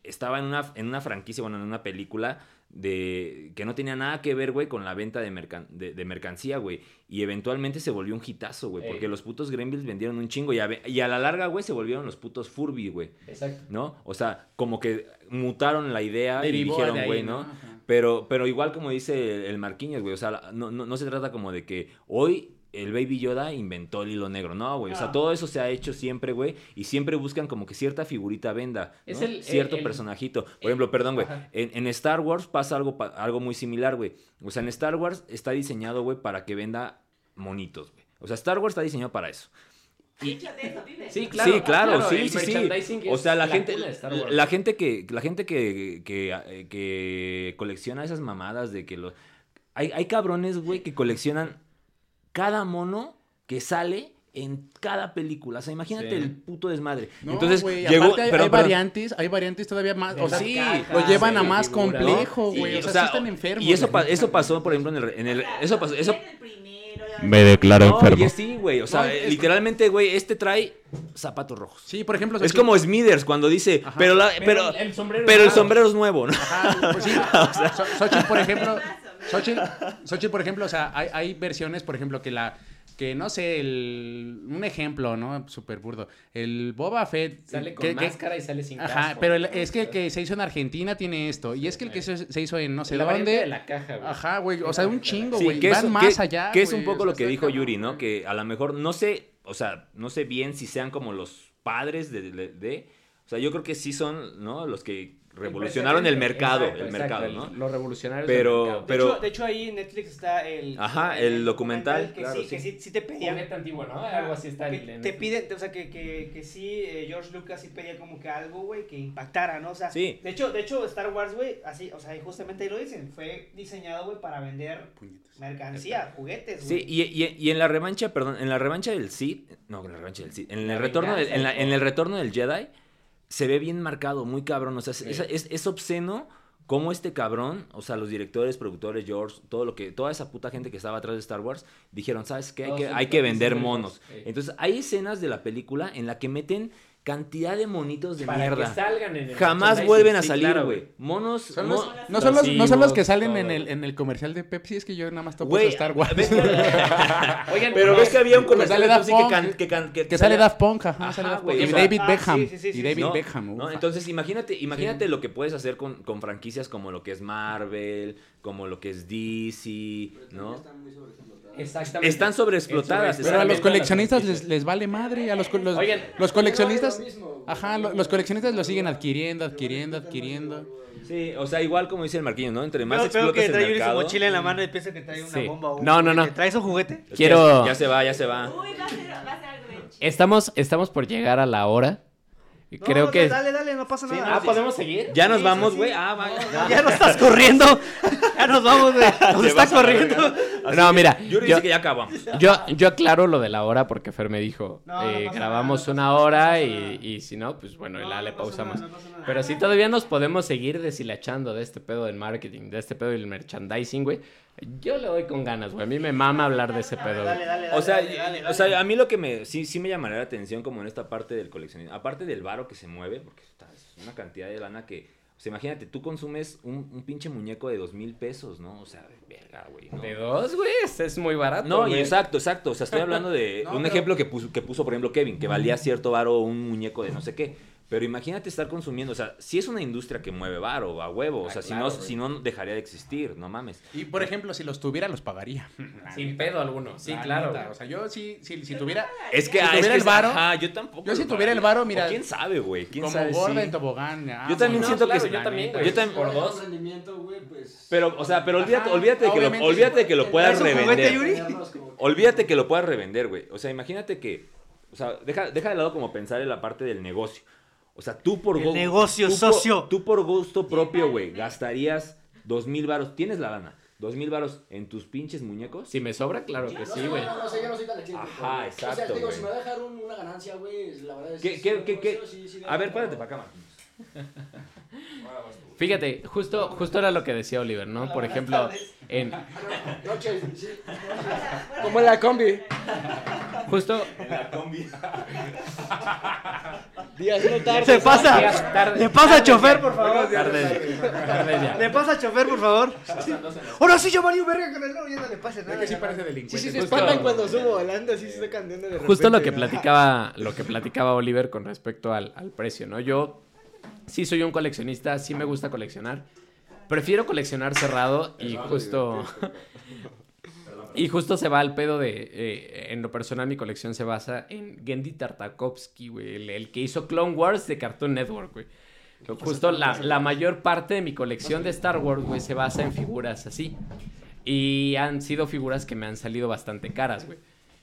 estaba en una, en una franquicia, bueno, en una película de que no tenía nada que ver, güey, con la venta de, mercan- de, de mercancía, güey. Y eventualmente se volvió un hitazo, güey, Ey. porque los putos Gremlins vendieron un chingo y a, y a la larga, güey, se volvieron los putos Furby, güey, Exacto. ¿no? O sea, como que mutaron la idea Derivó y dijeron, güey, ¿no? Pero, pero igual como dice el Marquinhos, güey, o sea, no, no, no se trata como de que hoy el Baby Yoda inventó el hilo negro, no, güey, o sea, No. todo eso se ha hecho siempre, güey, y siempre buscan como que cierta figurita venda, ¿no? Es el- cierto el- personajito. Por ejemplo, perdón, güey, en, en Star Wars pasa algo, pa- algo muy similar, güey. O sea, en Star Wars está diseñado, güey, para que venda monitos, güey. O sea, Star Wars está diseñado para eso. Sí, claro. sí, claro, claro, sí, sí, sí. O sea, la, la gente, cuna de Star Wars. la gente que, la gente que, que, eh, que colecciona esas mamadas de que los, hay, hay cabrones, güey, que coleccionan cada mono que sale en cada película. O sea, imagínate Sí. el puto desmadre. No, Entonces, güey, llegó, aparte hay, perdón, hay variantes, hay variantes todavía más, o sea, sí, cajas, lo llevan a más complejo, güey, o o sea, sea, sí están enfermos. Y eso, pa- eso pasó, por ejemplo, en el, en el- O sea, eso pasó, eso, Me declaro no, enfermo. sí, güey, o sea, No, es- literalmente, güey, este trae zapatos rojos. Sí, por ejemplo, Es como Smithers cuando dice, Ajá. pero, la, pero, Pero el sombrero pero el es raro. sombrero es nuevo, ¿no? Ajá, pues sí. [LAUGHS] So- Xochitl, por ejemplo, Xochitl, Xochitl, por ejemplo, o sea, hay, hay versiones, por ejemplo, que la que no sé, el, un ejemplo, ¿no? Súper burdo. El Boba Fett. Sale con que- que- máscara y sale sin Ajá, casco. pero el- es que el que se hizo en Argentina tiene esto. Y es que el que se, se hizo en no sé La dónde. de la caja, güey. Ajá, güey. O sea, un chingo, Sí, güey. que, Van es, más que- allá. que es un poco o sea, lo que dijo cabrón, Yuri, ¿no? güey. Que a lo mejor, no sé, o sea, no sé bien si sean como los padres de, de- de- o sea, yo creo que sí son, ¿no? Los que revolucionaron el mercado, Exacto, el exacto, mercado, el- ¿no? Los revolucionarios Pero- del mercado. De, pero- hecho, de hecho, ahí en Netflix está el... Ajá, el documental, que, claro, sí, que sí. sí, sí te pedían... Juguete antiguo, ¿no? Algo así está que en- te piden, o sea, que, que, que sí, eh, George Lucas sí pedía como que algo, güey, que impactara, ¿no? O sea, Sí. de hecho, de hecho, Star Wars, güey, así, o sea, justamente ahí lo dicen, fue diseñado, güey, para vender Puñetas. mercancía, juguetes, Sí, güey. y, y- y en la revancha, perdón, en la revancha del Sith, no, en la revancha del Sith, en el La retorno del, en, la- en el retorno del Jedi, se ve bien marcado, muy cabrón, o sea, es, Sí. es, es- es obsceno cómo este cabrón, o sea, los directores, productores, George, todo lo que, toda esa puta gente que estaba atrás de Star Wars, dijeron, ¿sabes qué? Hay que, hay que vender monos. Entonces, hay escenas de la película en la que meten cantidad de monitos de Para mierda. que salgan en el Jamás vuelven a sí, salir, claro, güey. Monos, Son mo- los- no, son los, no son los que salen en el, en el comercial de Pepsi, es que yo nada más topo Star Wars. ves que- [LAUGHS] Oigan, Pero no, ves que había un Que comercial sale de Daft Pepsi que, Punk, can- que, can- que que sale Daft Punk, ajá, Ajá, Daft. Y o sea- David Ah, Beckham. sí, sí, sí, y David ¿no? Beckham. Entonces, imagínate, imagínate lo que puedes hacer con, con franquicias como lo que es Marvel, como lo que es DC, Pero ¿no? están muy sobreexplotadas. Exactamente. Están sobreexplotadas. Pero a los coleccionistas les, les vale madre. A los, co- los, Oigan, los coleccionistas. Ajá, lo- los coleccionistas lo siguen adquiriendo, adquiriendo, adquiriendo. Sí, o sea, igual como dice el Marquinhos, ¿no? Entre más explotas que el trae Yuri su mercado... mochila en la mano y piensa que trae una Sí. bomba. o un No, no, no. ¿Traes un juguete? Quiero- Ya se va, ya se va. Uy, va a ser, va a ser algo. Estamos, estamos por llegar a la hora. Creo No, que. Dale, dale, no pasa nada. Ah, ¿podemos seguir? Ya nos Sí, vamos, güey. sí. Ah, vaya. Ya no estás corriendo. Ya nos vamos, güey. [LAUGHS] Nos Te está vas a la corriendo. No, mira. Yuri Yo, dice que ya acabamos. yo, yo aclaro lo de la hora porque Fer me dijo. No, eh, grabamos nada, una hora y, y si no, pues bueno, No, la le no pasa pausamos. nada, no pasa nada. Pero si todavía nos podemos seguir deshilachando de este pedo del marketing, de este pedo del merchandising, güey. Yo le doy con ganas, güey. A mí me mama hablar de ese pedo. Dale, güey. dale, O sea, dale, dale, o dale. sea, a mí lo que me sí, sí me llamaría la atención como en esta parte del coleccionismo, aparte del varo que se mueve, porque es una cantidad de lana que, o sea, imagínate, tú consumes un, un pinche muñeco de dos mil pesos, ¿no? O sea, verga, güey. ¿no? De dos, güey. es muy barato. No, y güey. exacto, exacto. O sea, estoy hablando de [LAUGHS] No, un pero- ejemplo que puso, que puso, por ejemplo, Kevin, que valía cierto varo un muñeco de no sé qué. Pero imagínate estar consumiendo, o sea, si es una industria que mueve varo a huevo, o Ah, sea, si, claro, no, si no dejaría de existir, no mames. Y por ejemplo, si los tuviera, los pagaría. [LAUGHS] Sin pedo alguno. Sí, La claro. neta. O sea, yo sí, si, si tuviera. Es que, Si ah, es tuviera que el varo- ajá, yo tampoco. yo si tuviera el varo, mira, O quién sabe, güey, quién como sabe. gorda sí. en tobogán. ah, Yo también siento que claro, es- yo también, güey. Yo también- Por dos. güey, pues... Pero, o sea, pero olvídate, olvídate de que lo, olvídate de que lo puedas ¿Traes un juguete, revender. Yuri? Olvídate que lo puedas revender, güey. O sea, imagínate que, o sea, deja, deja de lado como pensar en la parte del negocio. O sea, tú por El negocio, tú por- socio. tú por gusto propio, güey, gastarías dos mil varos. Tienes la lana. Dos mil varos en tus pinches muñecos. Si me sobra, claro que sí, güey. No, no, sé, yo no soy tan exigente. Ajá, güey. O sea, exacto, digo, güey. si me va a dejar un- una ganancia, güey, la verdad es ¿Qué, es qué, qué, qué? negocio, sí, sí, A ver, no, párate no. para acá, Marquinhos. Fíjate, justo, justo era lo que decía Oliver, ¿no? Por ejemplo, en [LAUGHS] Noches, sí. Como en la combi. justo [LAUGHS] Días no tardes. Se pasa. Días, tardes, Le pasa, tardes chofer, por favor. ya. Le pasa, chofer, por favor. Ahora sí, yo Mario Verga con el no, ya no le pasa Es nada. que sí parece Sí, delincuente. sí, se Justo- espantan cuando subo volando, así se sacan de onda de repente. Justo lo que platicaba, lo que platicaba Oliver con respecto al, al precio, ¿no? Yo sí soy un coleccionista, sí me gusta coleccionar. Prefiero coleccionar cerrado y justo. [LAUGHS] Y justo se va al pedo de. eh, en lo personal, mi colección se basa en Gendy Tartakovsky, güey. El, el que hizo Clone Wars de Cartoon Network, güey. Justo la, la mayor parte de mi colección de Star Wars, güey, se basa en figuras así. Y han sido figuras que me han salido bastante caras, güey.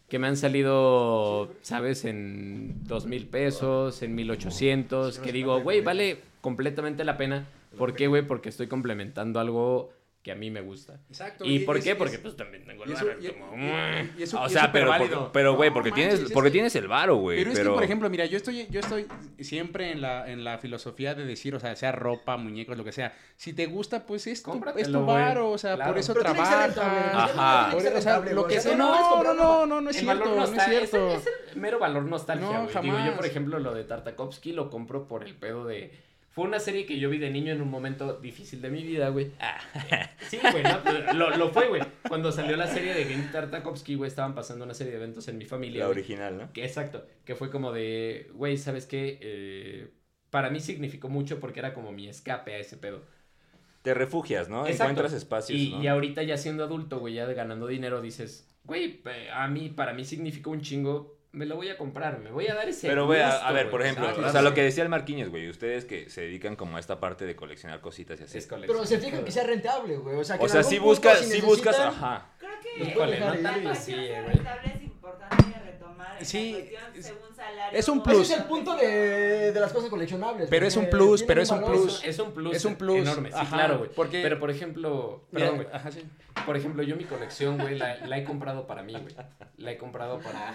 Que me han salido, ¿sabes? En dos mil pesos, en mil ochocientos. Que digo, güey, vale completamente la pena. ¿Por qué, güey? Porque estoy complementando algo que a mí me gusta. Exacto. ¿Y por es- qué? es- Porque pues también tengo eso- y- como... y- y eso- O y es sea, pero, por- pero güey, No porque manches, tienes, es porque que- tienes el varo, güey. Pero Pero, es que, por ejemplo, mira, yo estoy, yo estoy siempre en la, en la filosofía de decir, o sea, sea ropa, muñecos, lo que sea. Si te gusta, pues es tu, es tu varo, o sea, Claro. por eso rentable, Ajá. Por- o sea, lo que sea, no no, no, no, no, no es El cierto, no es cierto. Es, el, el mero valor nostalgia, No, güey. Digo, yo, jamás. por ejemplo, lo de Tartakovsky lo compro por el pedo de... Fue una serie que yo vi de niño en un momento difícil de mi vida, güey. Sí, güey, no, lo, lo fue, güey. Cuando salió la serie de Gendy Tartakovsky, güey, estaban pasando una serie de eventos en mi familia. la güey. original, ¿no? Que, exacto, que fue como de, güey, ¿sabes qué? Eh, para mí significó mucho porque era como mi escape a ese pedo. Te refugias, ¿no? Exacto. Encuentras espacios, Y, ¿no? y ahorita ya siendo adulto, güey, ya ganando dinero, dices, güey, a mí, para mí significó un chingo, me lo voy a comprar, me voy a dar ese Pero, güey, a, gusto, a ver, por ejemplo, ¿sabes? o sea, lo que decía el Marquinhos, güey, ustedes que se dedican como a esta parte de coleccionar cositas y así. Es colección. Pero se fijan que sea rentable, güey. O sea, que O sea, si buscas, si si buscas, ajá. Creo que Híjole, no tanto así, güey. es importante retomar Sí, es- según salario. es un Ese plus. es el punto de, de las cosas coleccionables. Pero es un plus, pero es un plus. Es un plus. Es un plus. Enorme, sí, Ajá, claro, güey. porque- Pero, por ejemplo, perdón, güey. ajá, sí. Por ejemplo, yo mi colección, güey, la, la he comprado para mí, güey. La he comprado para,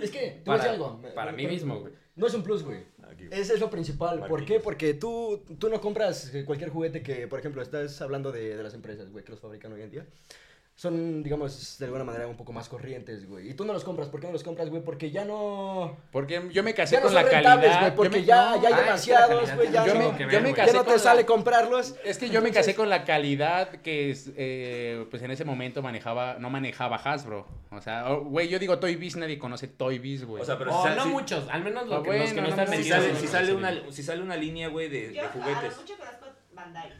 Es que, te voy a para, decir algo. para mí mismo, güey. No es un plus, güey. Ese es lo principal. ¿Por qué? Porque tú, tú no compras eh, cualquier juguete que, por ejemplo, estás hablando de, de las empresas, güey, que los fabrican hoy en día. Son, digamos, de alguna manera un poco más corrientes, güey. Y tú no los compras. ¿Por qué no los compras, güey? Porque ya no... Porque yo me casé Ya no con son la calidad. yo porque me- ya, ya hay Ah, demasiados, güey. Ya, yo no- me- yo me ya no te la- sale comprarlos. Es que yo me casé con la calidad que es, eh, pues en ese momento manejaba, no manejaba Hasbro. O sea, oh, güey, yo digo Toy Biz, nadie conoce Toy Biz, güey. O sea, pero Oh, si, sale- no si- muchos, al menos Ah, los que, bueno, los que no no están si sale, si sale una, si sale una línea, güey, de, Yo juguetes. mucho conozco Bandai.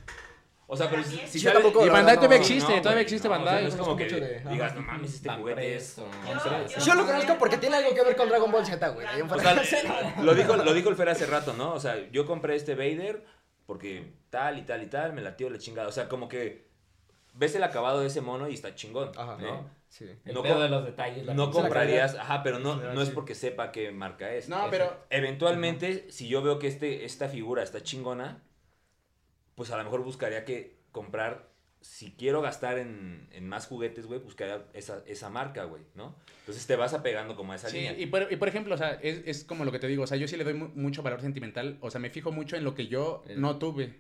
O sea, pero si, si Sí, yo sale- tampoco, Y la Bandai todavía existe, no, todavía existe no, o sea, Bandai. es como que de- digas, ajá. no mames, este juguete es... Yo- Yo lo conozco porque tiene algo que ver con Dragon Ball Z, güey. O sea, [LAUGHS] lo dijo, lo dijo el Fer hace rato, ¿no? O sea, yo compré este Vader porque tal y tal y tal, me latió la chingada. O sea, como que ves el acabado de ese mono y está chingón, Ajá. ¿no? Sí. El No pedo com- de los detalles. la No comprarías, ajá, pero no, no es porque sepa qué marca es. No, pero Eventualmente, si yo veo que este, esta figura está chingona, pues a lo mejor buscaría que comprar, si quiero gastar en, en más juguetes, güey, buscaría esa, esa marca, güey, ¿no? Entonces te vas apegando como a esa Sí, línea. y por, y por ejemplo, o sea, es, es como lo que te digo, o sea, yo sí le doy mu- mucho valor sentimental, o sea, me fijo mucho en lo que yo no tuve.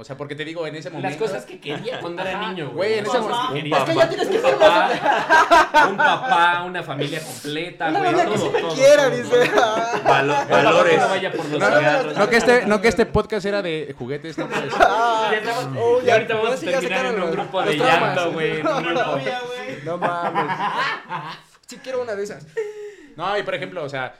O sea, porque te digo, en ese momento... Las cosas que quería cuando era niño, Güey, en ese momento- que quería. Es que ya tienes que ser un papá, un papá, una familia completa, Una güey. que todo, sí me todo, quiera, todo, dice. valores. no vaya por los No, cigarros. no que este, no que este podcast era de juguetes, no pues. Ah, Ya estamos- oh, y ya- ahorita vamos a terminar en un grupo de llanto, güey. No mames. Sí quiero una de esas. No, y por ejemplo, o sea,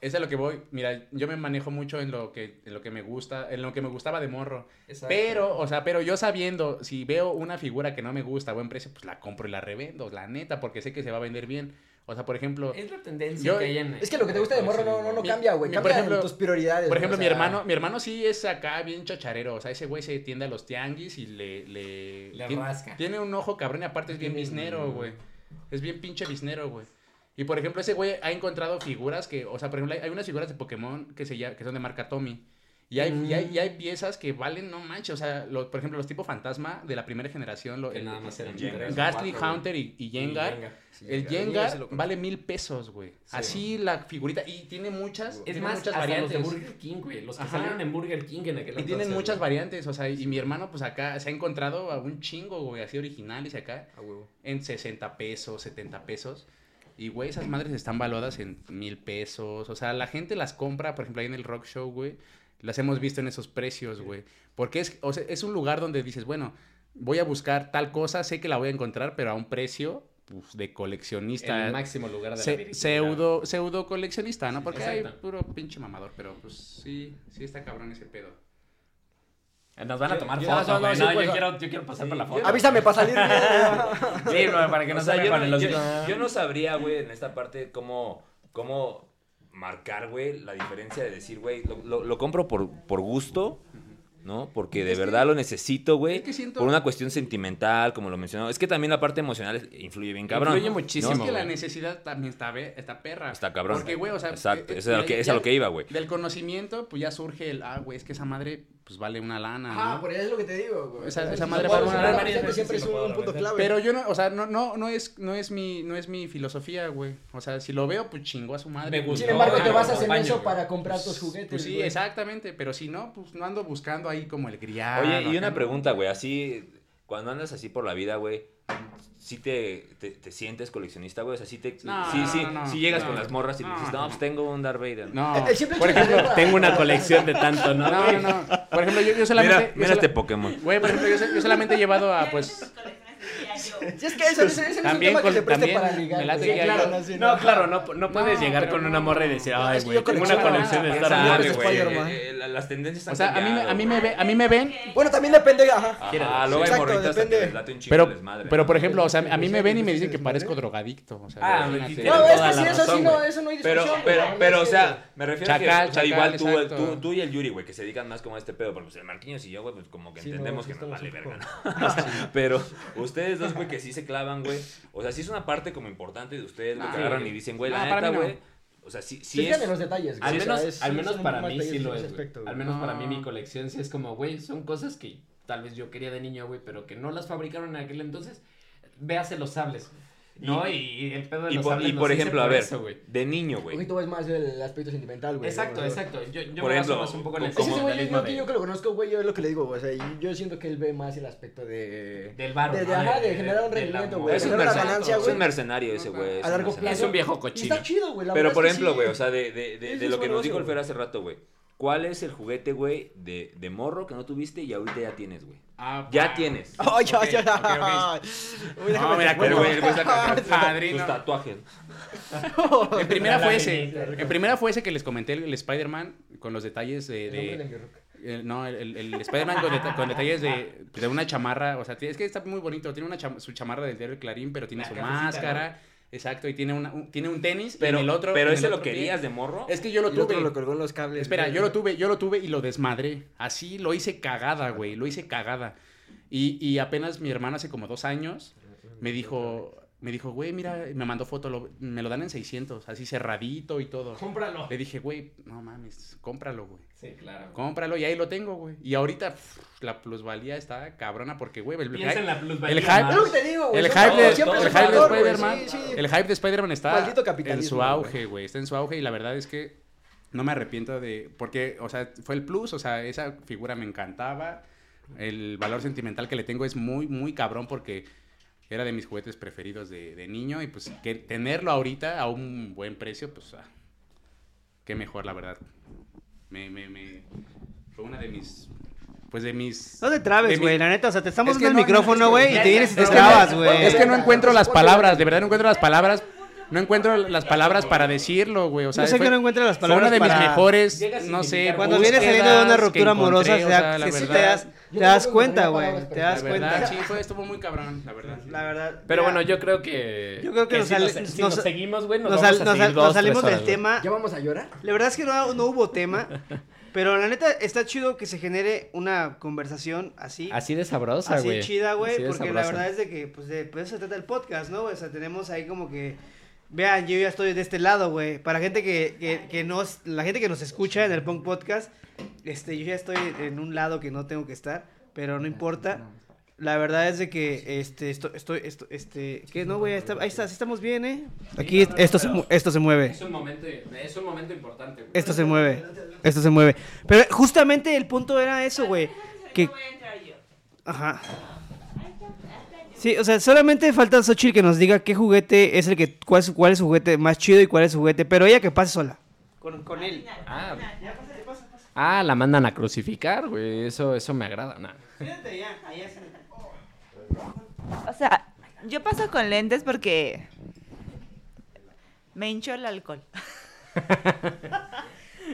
es a lo que voy. Mira, yo me manejo mucho en lo que, en lo que me gusta, en lo que me gustaba de morro. Exacto. Pero, o sea, pero yo sabiendo, si veo una figura que no me gusta a buen precio, pues la compro y la revendo, la neta, porque sé que se va a vender bien. O sea, por ejemplo, Es la tendencia Yo- que hay en. Es que lo que te gusta de morro no, no, no Mi- cambia, güey. Cambia por ejemplo- tus prioridades. por ejemplo, mi o sea, hermano, mi hermano sí es acá bien chocharero. O sea, ese güey se tiende a los tianguis y le. Le, Le tiene, rasca. Tiene un ojo cabrón y aparte es bien biznero, güey. Es bien pinche biznero, güey. Y por ejemplo, ese güey ha encontrado figuras que. O sea, por ejemplo, hay, hay unas figuras de Pokémon que, se, que son de marca Tommy. Y hay, y, hay, y hay piezas que valen, no manches. O sea, lo- por ejemplo, los tipo fantasma de la primera generación. Lo, Que el- nada más eran Gastly. Haunter y, y Jengar. Jenga. sí, El Jengar vale mil pesos, güey. Así la figurita. Y tiene muchas. Es tiene más, muchas hasta variantes. los de Burger King, güey. Los que Ajá. salieron en Burger King en aquel Y tienen entonces, muchas güey. variantes, o sea, y mi hermano pues acá se ha encontrado a un chingo, güey, así originales y acá A huevo. en 60 pesos, 70 pesos. Y, güey, esas madres están valuadas en mil pesos. O sea, la gente las compra, por ejemplo, ahí en el Rock Show, güey. Las hemos visto en esos precios, güey. Porque es, o sea, es un lugar donde dices, bueno, voy a buscar tal cosa, sé que la voy a encontrar, pero a un precio pues, de coleccionista. El máximo lugar de la Se- virginidad. pseudo, pseudo coleccionista, ¿no? Porque hay puro pinche mamador, pero pues sí, sí está cabrón ese pedo. Nos van a tomar fotos, no, no, güey. sí, No, pues, yo quiero, yo quiero pasar por la foto. Avísame para salir. [LAUGHS] Sí, para que no O sea, se yo, no, yo- no sabría, güey, en esta parte cómo, cómo marcar, güey, la diferencia de decir, güey, lo, lo- lo compro por, por gusto, ¿no? Porque de Es que- verdad lo necesito, güey. es que siento- Por una cuestión sentimental, como lo mencionó. Es que también la parte emocional influye bien cabrón. Influye ¿no? muchísimo. es que la necesidad también está, ve- está perra. Está cabrón. Porque, güey, o sea... Exacto, eh, es a lo eh, que, es a lo que iba, güey. Del conocimiento, pues ya surge el, ah, güey, es que esa madre, pues vale una lana, Ah, ¿no? por eso es lo que te digo, güey. Esa- madre puedo una- varias siempre, siempre es un punto clave. Pero yo no, o sea, no, no, no es, no es mi, no es mi filosofía, güey. O sea, si lo veo, pues chingo a su madre. Me gustó. Sin embargo, te basas en acompaño, eso güey. para comprar tus juguetes. Pues sí, güey. exactamente, pero si no, pues no ando buscando ahí como el grial. Oye, y una pregunta, güey, así, cuando andas así por la vida, güey, ¿sí te, te, te sientes coleccionista, güey? O sea, sí, te, No, sí, sí, no, no, sí llegas no, con las morras y no, dices, no, pues tengo un Darth Vader. No, el simple por ejemplo, Tengo una colección de tanto, ¿no? no, no, no. Por ejemplo, yo, yo solamente... Mira, yo mira sola- este Pokémon. Güey, por ejemplo, yo, yo solamente he llevado a, pues... Si es que eso, ese, ese no es un También tema que se preste también para ligar. hay- claro, sí, No, claro, no, no puedes No, llegar pero con no, una morra y no. decir, Es ay, güey, tengo una colección de Star Wars, güey. Eh, la- las tendencias están O sea, a mí, me- a mí me ve, a mí Depende me ven... Bueno, también depende, ajá. Ajá, luego hay Exacto, morritas que depende. les late un chingo Pero, les madre. pero ¿no? por ejemplo, o sea, a mí me ven y me dicen que parezco drogadicto. O sea, Ah, No, es que sí, eso sí, no, eso no hay Pero, discusión. pero, pero, o sea, me refiero a que, Chacal, o sea, igual chacal, tú, y el Yuri, güey, que se dedican más como a este pedo, porque pues el Marquinhos y yo, güey, pues como que Sí, no, entendemos sí que nos vale verga, ¿no? Pero ustedes dos, güey, que sí se clavan, güey, o sea, sí es una parte como importante de ustedes, güey, que Ah, agarran y dicen, güey, la para neta, güey, o sea, sí, sí es... los detalles. Al o sea, menos, es- al sí menos son para mí sí lo es, güey. aspecto. Al menos para mí mi No. colección sí es como, güey, son cosas que tal vez yo quería de niño, güey, pero que no las fabricaron en aquel entonces. Véase los sables. ¿No? Y, el pedo de Y los por, sables y por ejemplo, a ver, eso, güey. de niño, Un güey, poquito es más el aspecto sentimental, güey. Exacto, exacto. Yo, yo Por me ejemplo, más un poco en el ese güey, yo, que lo conozco, güey, yo es lo que le digo, güey, o sea, y yo siento que él ve más el aspecto de... Del varo, de, de, ¿no? ajá, de De- generar un rendimiento, güey. es un, es un mercenario ese, güey. A un largo mercenario. plazo. Es un viejo Y cochino. está chido, güey. Pero por ejemplo, güey, o sea, de, lo que nos dijo el Fer hace rato, güey. ¿Cuál es el juguete, güey, de, de morro que no tuviste y ahorita ya tienes, güey? Ah, Ya tienes. [LAUGHS] Ay, ya, Ok, ya, ok, ok. ya. Uy, déjame No, mira, Pero, güey, [LAUGHS] el Padrino. sus tatuajes. En primera fue ese. [LAUGHS] En primera fue ese que les comenté, el, el Spider-Man, con los detalles de... De. El- no, el, el- Spider-Man con, deta- con detalles de, de una chamarra. O sea, es que está muy bonito. Tiene una cham- su chamarra del diario Clarín, pero tiene La su cafecita, Exacto, Exacto, y tiene, una, un, tiene un tenis. y Pero, en el otro, pero ese lo pie- querías de morro. Es que yo lo Y el otro tuve. lo colgó en los cables. Espera, güey. yo lo tuve, yo lo tuve y lo desmadré. Así lo hice cagada, güey. Lo hice cagada. Y, y apenas mi hermana hace como dos años me dijo, me dijo, güey, mira, me mandó foto, lo- me lo dan en 600, así cerradito y todo. Cómpralo. Le dije, güey, no mames, cómpralo, güey. Sí, claro. Cómpralo y ahí lo tengo, güey. Y ahorita pff, la plusvalía está cabrona porque, güey, el, Piensa en la plusvalía. el hype- te digo, güey. el hype de, el hype de Spider-Man, sí, sí. el hype de Spider-Man está en su auge, güey. Está en su auge y la verdad es que no me arrepiento de, porque, o sea, fue el plus, o sea, esa figura me encantaba. El valor sentimental que le tengo es muy, muy cabrón porque era de mis juguetes preferidos de, de niño y pues que tenerlo ahorita a un buen precio, pues, ah, qué mejor, la verdad. Me, me, me, fue una de mis, pues de mis... No te trabes, mi- güey, la neta. O sea, te estamos Es que dando el no, no, micrófono, güey, y te vienes y te trabas, güey. es que no encuentro las palabras, de verdad no encuentro las palabras. No encuentro las palabras para decirlo, güey. O sea, Yo sé fue- que no encuentras las fue una palabras de mis mejores, no sé. Cuando vienes saliendo de una ruptura amorosa, o o sea, sí te das, te das cuenta, güey. palabras Te das La verdad, cuenta. sí, fue, estuvo muy cabrón, la verdad. La verdad. Pero mira, bueno, yo creo que. Yo creo que nos si sale- nos, si nos- nos seguimos, güey, nos, nos, vamos sal- a nos seguir sal- dos, nos salimos del güey. tema. ¿Ya vamos a llorar? La verdad es que no, no hubo tema. Pero la neta está chido que se genere una conversación así. Así de sabrosa, así güey. chida, güey, porque la verdad es de que, pues, de pues, eso se trata el podcast, ¿no? O sea, tenemos ahí como que, vean, yo ya estoy de este lado, güey. Para gente que, que, que nos, la gente que nos escucha en el Punk Podcast, este, yo ya estoy en un lado que no tengo que estar, pero no importa. La verdad es de que, este, esto, estoy, esto, este, que no, güey, ahí está, sí estamos bien, ¿eh? Aquí, esto, se, esto se mueve. Es un momento, es un momento importante, güey. Esto se mueve. Esto se mueve. Pero justamente el punto era eso, güey. Que, [LAUGHS] No voy a entrar yo. ajá. Sí, o sea, solamente falta Xochitl que nos diga qué juguete es el que, cuál es, cuál es su juguete más chido y cuál es su juguete, pero ella que pase sola. Con, con él. Ah, ah, la mandan a crucificar, güey. Eso, eso me agrada. Nah. Fíjate ya, allá se... O sea, yo paso con lentes porque me hinchó el alcohol. [LAUGHS]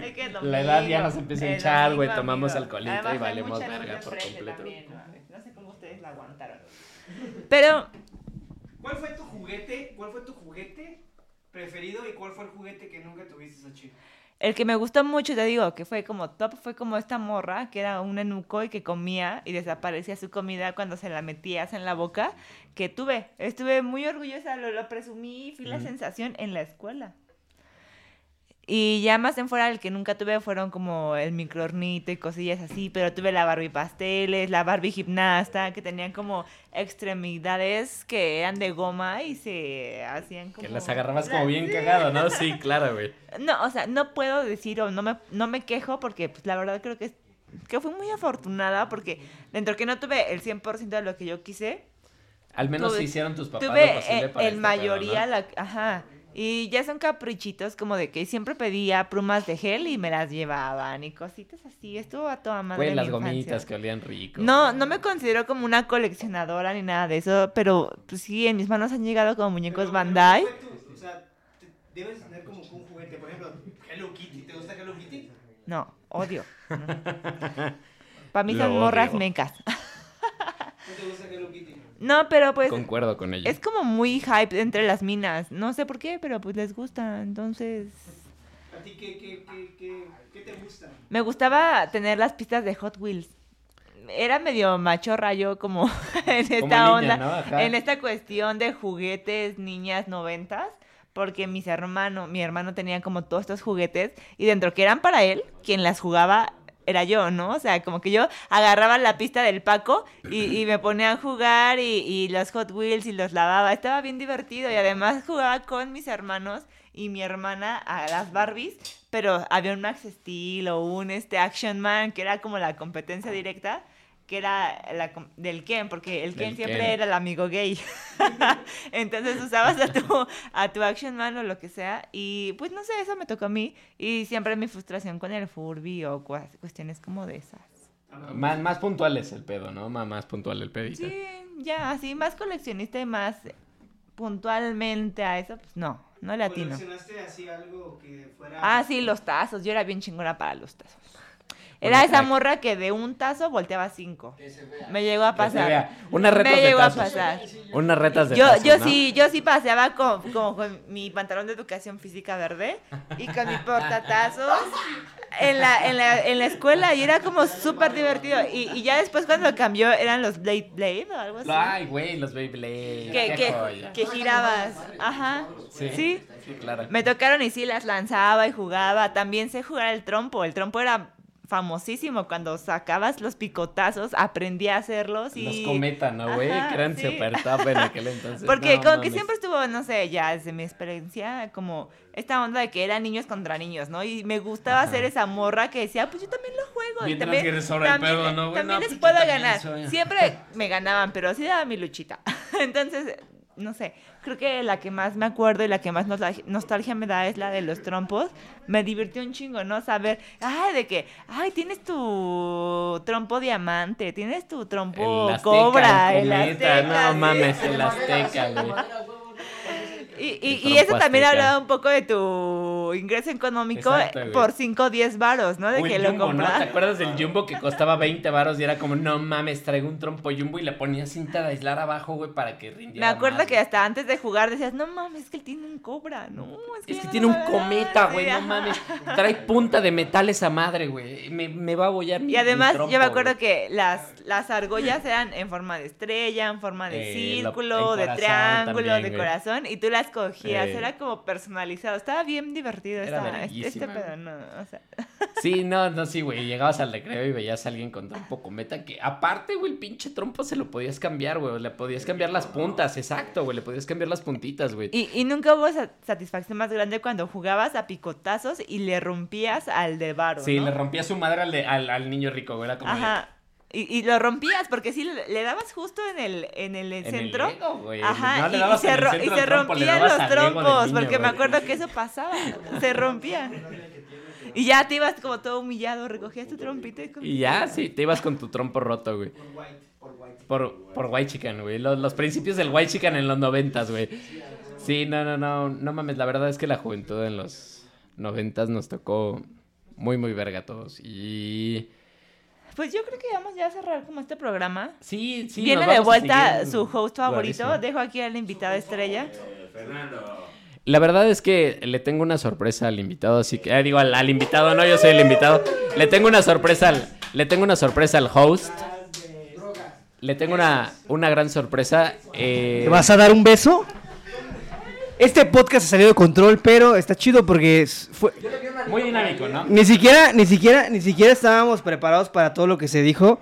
Es que es La edad ya nos empieza a hinchar, güey, tomamos alcoholito Además, y valemos verga por completo. también, ¿no? No sé cómo ustedes la aguantaron. Pero ¿Cuál fue tu juguete? ¿Cuál fue tu juguete preferido y cuál fue el juguete que nunca tuviste, el que me gustó mucho, te digo, que fue como top, fue como esta morra, que era un enuco y que comía y desaparecía su comida cuando se la metías en la boca, que tuve. Estuve muy orgullosa, lo, lo presumí, fui la sensación en la escuela. Y ya más en fuera, el que nunca tuve fueron como el microornito y cosillas así, pero tuve la Barbie pasteles, la Barbie gimnasta, que tenían como extremidades que eran de goma y se hacían como... Que las agarrabas como bien [LAUGHS] cagado, ¿no? Sí, claro, güey. No, o sea, no puedo decir o no me, no me quejo porque pues, la verdad creo que, que fui muy afortunada porque dentro que no tuve el 100% de lo que yo quise, Al menos Tuve- hicieron tus papás tuve lo posible para en este mayoría pedo, ¿no? la... Ajá. Y ya son caprichitos como de que siempre pedía plumas de gel y me las llevaban y cositas así. Estuvo a toda madre Güey, las infancia. gomitas que olían rico. No, no me considero como una coleccionadora ni nada de eso, pero pues sí, en mis manos han llegado como muñecos Bandai. O sea, debes tener como un juguete, por ejemplo, Hello Kitty. ¿Te gusta Hello Kitty? No, odio. [LAUGHS] Para mí Lo son morras odio. mecas. [LAUGHS] ¿No te gusta Hello Kitty? No, pero pues Concuerdo con ella. es como muy hype entre las minas. No sé por qué, pero pues les gusta. Entonces, ¿A ti qué, qué, qué, qué, qué te gusta? me gustaba tener las pistas de Hot Wheels. Era medio machorra yo como [LAUGHS] en esta niña, onda, en esta cuestión de juguetes niñas noventas, porque mis hermanos, mi hermano tenía como todos estos juguetes y dentro que eran para él, quien las jugaba era yo, ¿no? O sea, como que yo agarraba la pista del Paco y, y me ponía a jugar y, y los Hot Wheels y los lavaba. Estaba bien divertido y además jugaba con mis hermanos y mi hermana a las Barbies, pero había un Max Steel o un este Action Man que era como la competencia directa que era la com- del Ken, porque el Ken Del siempre Ken. era el amigo gay. [LAUGHS] Entonces usabas a tu, a tu Action Man o lo que sea. Y pues no sé, eso me tocó a mí. Y siempre mi frustración con el Furby o cuestiones como de esas. Más, más puntual es el pedo, ¿no? Más, más puntual el pedito. Sí, ya, así más coleccionista y más puntualmente a eso, pues no, no le atino. ¿Coleccionaste así algo que fuera... Ah, sí, los tazos. Yo era bien chingona para los tazos. Era Una esa crack. morra que de un tazo volteaba cinco. Me llegó a Que pasar. Unas retas Me de llegó a tazos. pasar. Unas retas de Yo, tazos, yo ¿no? sí, yo sí paseaba con, con mi pantalón de educación física verde y con mi portatazos en la, en la, en la escuela y era como súper divertido. Y, y ya después cuando lo cambió eran los Blade Blade o algo así. Ay, güey, los que, qué que, joya. que girabas. Ajá. Sí. sí. Sí, claro. Me tocaron y sí las lanzaba y jugaba. También sé jugar el trompo. El trompo era famosísimo. Cuando sacabas los picotazos, aprendí a hacerlos y... Los cometa, ¿no, güey? Que eran sí. super top en aquel entonces. Porque No como que siempre estuvo, no sé, ya desde mi experiencia, como esta onda de que eran niños contra niños, ¿no? Y me gustaba Ajá. ser esa morra que decía, pues yo también lo juego. Y también, transgresora el también, pedo, ¿no, güey? también No, les pues puedo también ganar. soy. Siempre me ganaban, pero sí daba mi luchita. [LAUGHS] Entonces, no sé, creo que la que más me acuerdo y la que más nostalgia, me da es la de los trompos. Me divirtió un chingo, ¿no? Saber, ay, de que, ay, tienes tu trompo diamante, tienes tu trompo El Azteca, cobra, el el cometa, azteca. no mames, el azteca, güey. Y, y, y eso también hablaba un poco de tu ingreso económico Exacto, por 5 o 10 varos, ¿no? De O el que lo Jumbo, ¿no? compras. ¿Te acuerdas del Jumbo que costaba 20 varos y era como, no mames, traigo un trompo Jumbo y le ponía cinta de aislar abajo, güey, para que Me rindiera acuerdo más, que hasta antes de jugar decías, no mames, es que él tiene un cobra, no, es que, Es ya que no tiene un cometa, dar". güey, Sí, no mames. Trae punta de metal esa madre, güey. Me, me va a bollar mi Y además, mi trompo, yo me acuerdo güey. que las, las argollas eran en forma de estrella, en forma de Eh, lo- círculo, de triángulo, también, de güey. corazón, y tú las cogías, Eh. era como personalizado. Estaba bien divertido Era esta- este, este pedo, no, o sea. [LAUGHS] Sí, no, no, sí, güey. Llegabas al recreo y veías a alguien con trompo cometa que, aparte, güey, el pinche trompo se lo podías cambiar, güey. Le podías cambiar las puntas, exacto, güey. Le podías cambiar las puntitas, güey. Y, y nunca hubo esa satisfacción más grande cuando jugabas a picotazos y le rompías al de varo, Sí, ¿no? le rompía su madre al, de- al, al niño rico, güey. Era como. Ajá. Y, y lo rompías porque sí le, dabas justo en el, en el En el centro. Lego. Ajá, No y- se, ro- y se rompían los trompos, niño, porque me acuerdo que eso pasaba, se rompían. Y ya te ibas como todo humillado, recogías tu trompito y... con- Y ya, sí, te ibas con tu trompo roto, güey. Por, por White Chicken, güey. Los, los principios del White Chicken en los noventas, güey. Sí, no, no, no, no mames. La verdad es que la juventud en los noventas nos tocó muy, muy verga a todos. Y Pues yo creo que vamos ya a cerrar como este programa. sí, sí. Viene nos de vuelta su host favorito. Dejo aquí al invitado estrella. La verdad es que le tengo una sorpresa al invitado, así que eh, digo al, al invitado, no, yo soy el invitado. Le tengo una sorpresa al, le tengo una sorpresa al host. Le tengo una, una gran sorpresa. eh, ¿Te vas a dar un beso? Este podcast ha salido de control, pero está chido porque fue, muy dinámico, ¿no? ni siquiera, ni siquiera, ni siquiera estábamos preparados para todo lo que se dijo.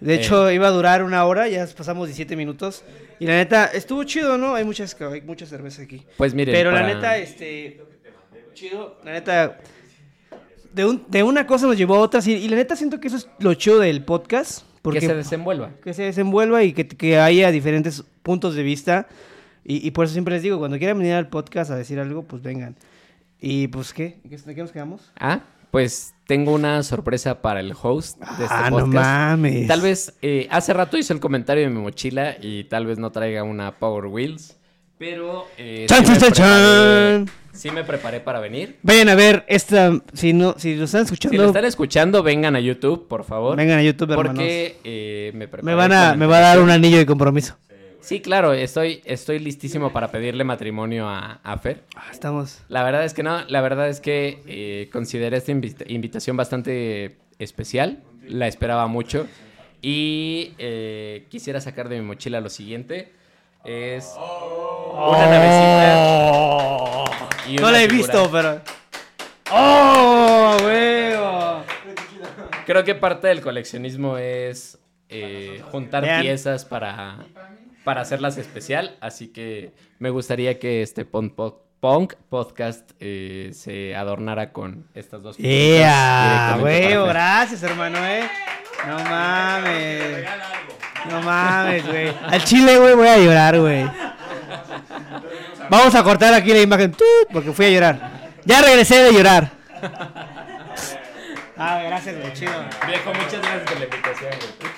De Eh. hecho, iba a durar una hora, ya pasamos 17 minutos. Y la neta, estuvo chido, ¿no? Hay muchas, hay mucha cerveza aquí. Pues miren, Pero la para- neta, este. Chido. La neta. De, un- de una cosa nos llevó a otra. sí, Y la neta, siento que eso es lo chido del podcast. Porque que se desenvuelva. que se desenvuelva y que, que haya diferentes puntos de vista. Y, y por eso siempre les digo, cuando quieran venir al podcast a decir algo, pues vengan. Y pues, ¿qué? ¿De qué nos quedamos? Ah, pues tengo una sorpresa para el host de este ah, no podcast. mames. Tal vez eh, hace rato hizo el comentario de mi mochila y tal vez no traiga una Power Wheels, pero eh, ¡Chan, sí, me chan, chan, preparé- chan! sí me preparé para venir. Vayan a ver esta. Si no, si lo están escuchando, Si lo están escuchando, vengan a YouTube, por favor. vengan a YouTube, hermanos. porque eh, me preparé Me van a, me va a dar un anillo de compromiso. Sí, claro, estoy, estoy listísimo para pedirle matrimonio a, a Fer. Ah, estamos. La verdad es que no, la verdad es que eh, consideré esta invita- invitación bastante especial, la esperaba mucho y eh, quisiera sacar de mi mochila lo siguiente, es una navecita y No la he figura. visto, pero. ¡Oh, huevo! Creo que parte del coleccionismo es eh, juntar Vean. piezas para, para hacerlas especial, así que me gustaría que este punk, punk podcast eh, se adornara con estas dos ¡Yeah! Fer. gracias, hermano, eh. No mames. No mames, güey. Al chile, güey, voy a llorar, güey. Vamos a cortar aquí la imagen. Porque fui a llorar. Ya regresé de llorar. [LAUGHS] Ah, gracias, güey, chido. Viejo, muchas gracias por la invitación, güey.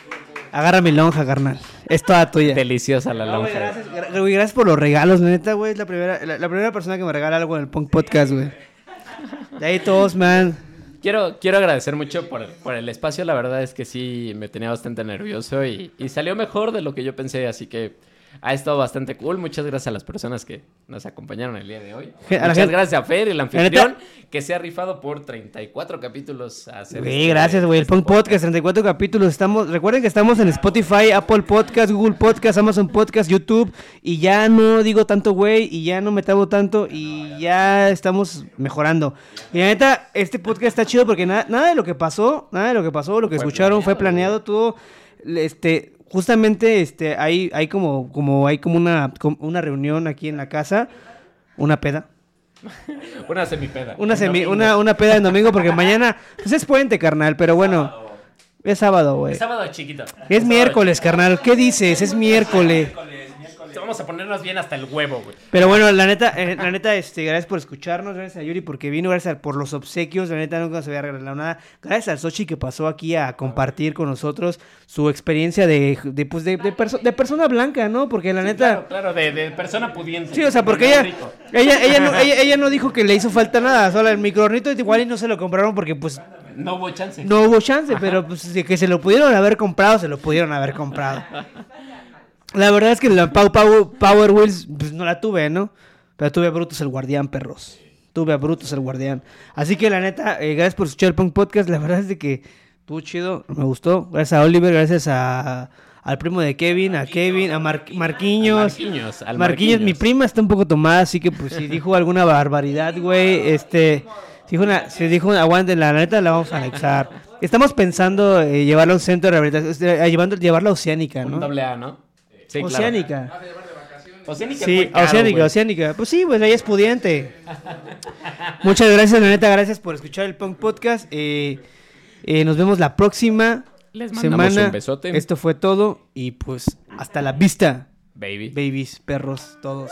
Agarra mi lonja, carnal. Es toda tuya. Deliciosa la No, güey, lonja. gracias, gra- güey, gracias por los regalos, neta, güey. Es la primera, la, la primera persona que me regala algo en el Punk Podcast, güey. De ahí todos me han. quiero, quiero agradecer mucho por, por el espacio. La verdad es que sí me tenía bastante nervioso y, y salió mejor de lo que yo pensé. Así que ha estado bastante cool. Muchas gracias a las personas que nos acompañaron el día de hoy. Muchas gente- gracias a Fer, el anfitrión, que se ha rifado por 34 capítulos. a hacer Güey, este- gracias, güey. El este Punk Podcast, 34 capítulos. Estamos, recuerden que estamos en Spotify, Apple Podcast, Google Podcast, Amazon Podcast, YouTube. Y ya no digo tanto, güey. Y ya no me tabo tanto. Y ya estamos mejorando. Y la neta, este podcast está chido porque nada, nada de lo que pasó, nada de lo que pasó, lo que Fue escucharon fue planeado. Todo, este, justamente, este, hay, hay como, como, hay como una, como una reunión aquí en la casa. Una peda. [LAUGHS] Una semipeda. Una, semi- una, una peda en domingo porque mañana pues es puente, carnal, pero bueno, es sábado, güey. Es sábado chiquito. Es miércoles, carnal. ¿Qué dices? Es miércoles. Vamos a ponernos bien hasta el huevo, güey. Pero bueno, la neta, eh, la neta, este, gracias por escucharnos, gracias a Yuri porque vino, gracias a- por los obsequios, la neta nunca se había regalado nada. Gracias al Sochi que pasó aquí a compartir con nosotros su experiencia de, de, pues, de, de, perso- de persona blanca, ¿no? Porque la neta... Claro, claro, de, de persona pudiente. Sí, o sea, porque ella, ella, ella, no, [LAUGHS] ella, ella no dijo que le hizo falta nada, solo el microornito igual y no se lo compraron porque pues No hubo chance. no hubo chance, pero pues que se lo pudieron haber comprado, se lo pudieron haber comprado. [LAUGHS] La verdad es que la Pau, Pau- Power Wheels pues, no la tuve, ¿no? Pero tuve a Brutus el Guardián, perros. Tuve a Brutus el Guardián. Así que la neta, eh, gracias por escuchar el Punk Podcast. La verdad es de que estuvo chido, me gustó. Gracias a Oliver, gracias a, al primo de Kevin, a Kevin, a Mar- Marquinhos. Marquinhos, al Marquinhos, mi prima está un poco tomada, así que pues si dijo alguna barbaridad, güey, este, si dijo una, si dijo una, aguante, la neta la vamos a anexar. Estamos pensando eh, llevarla a un centro de rehabilitación, eh, llevando, llevarla a Oceánica, Un ¿no? doble A, ¿no? Sí, claro. Oceánica. Oceánica es Sí, caro, Oceánica. Oceánica. Pues sí, pues ella es pudiente. Muchas gracias, la neta, gracias por escuchar el Punk Podcast. Eh, eh, nos vemos la próxima Les mandamos semana. un besote. Esto fue todo y pues hasta la vista, Baby. babies, perros, todos.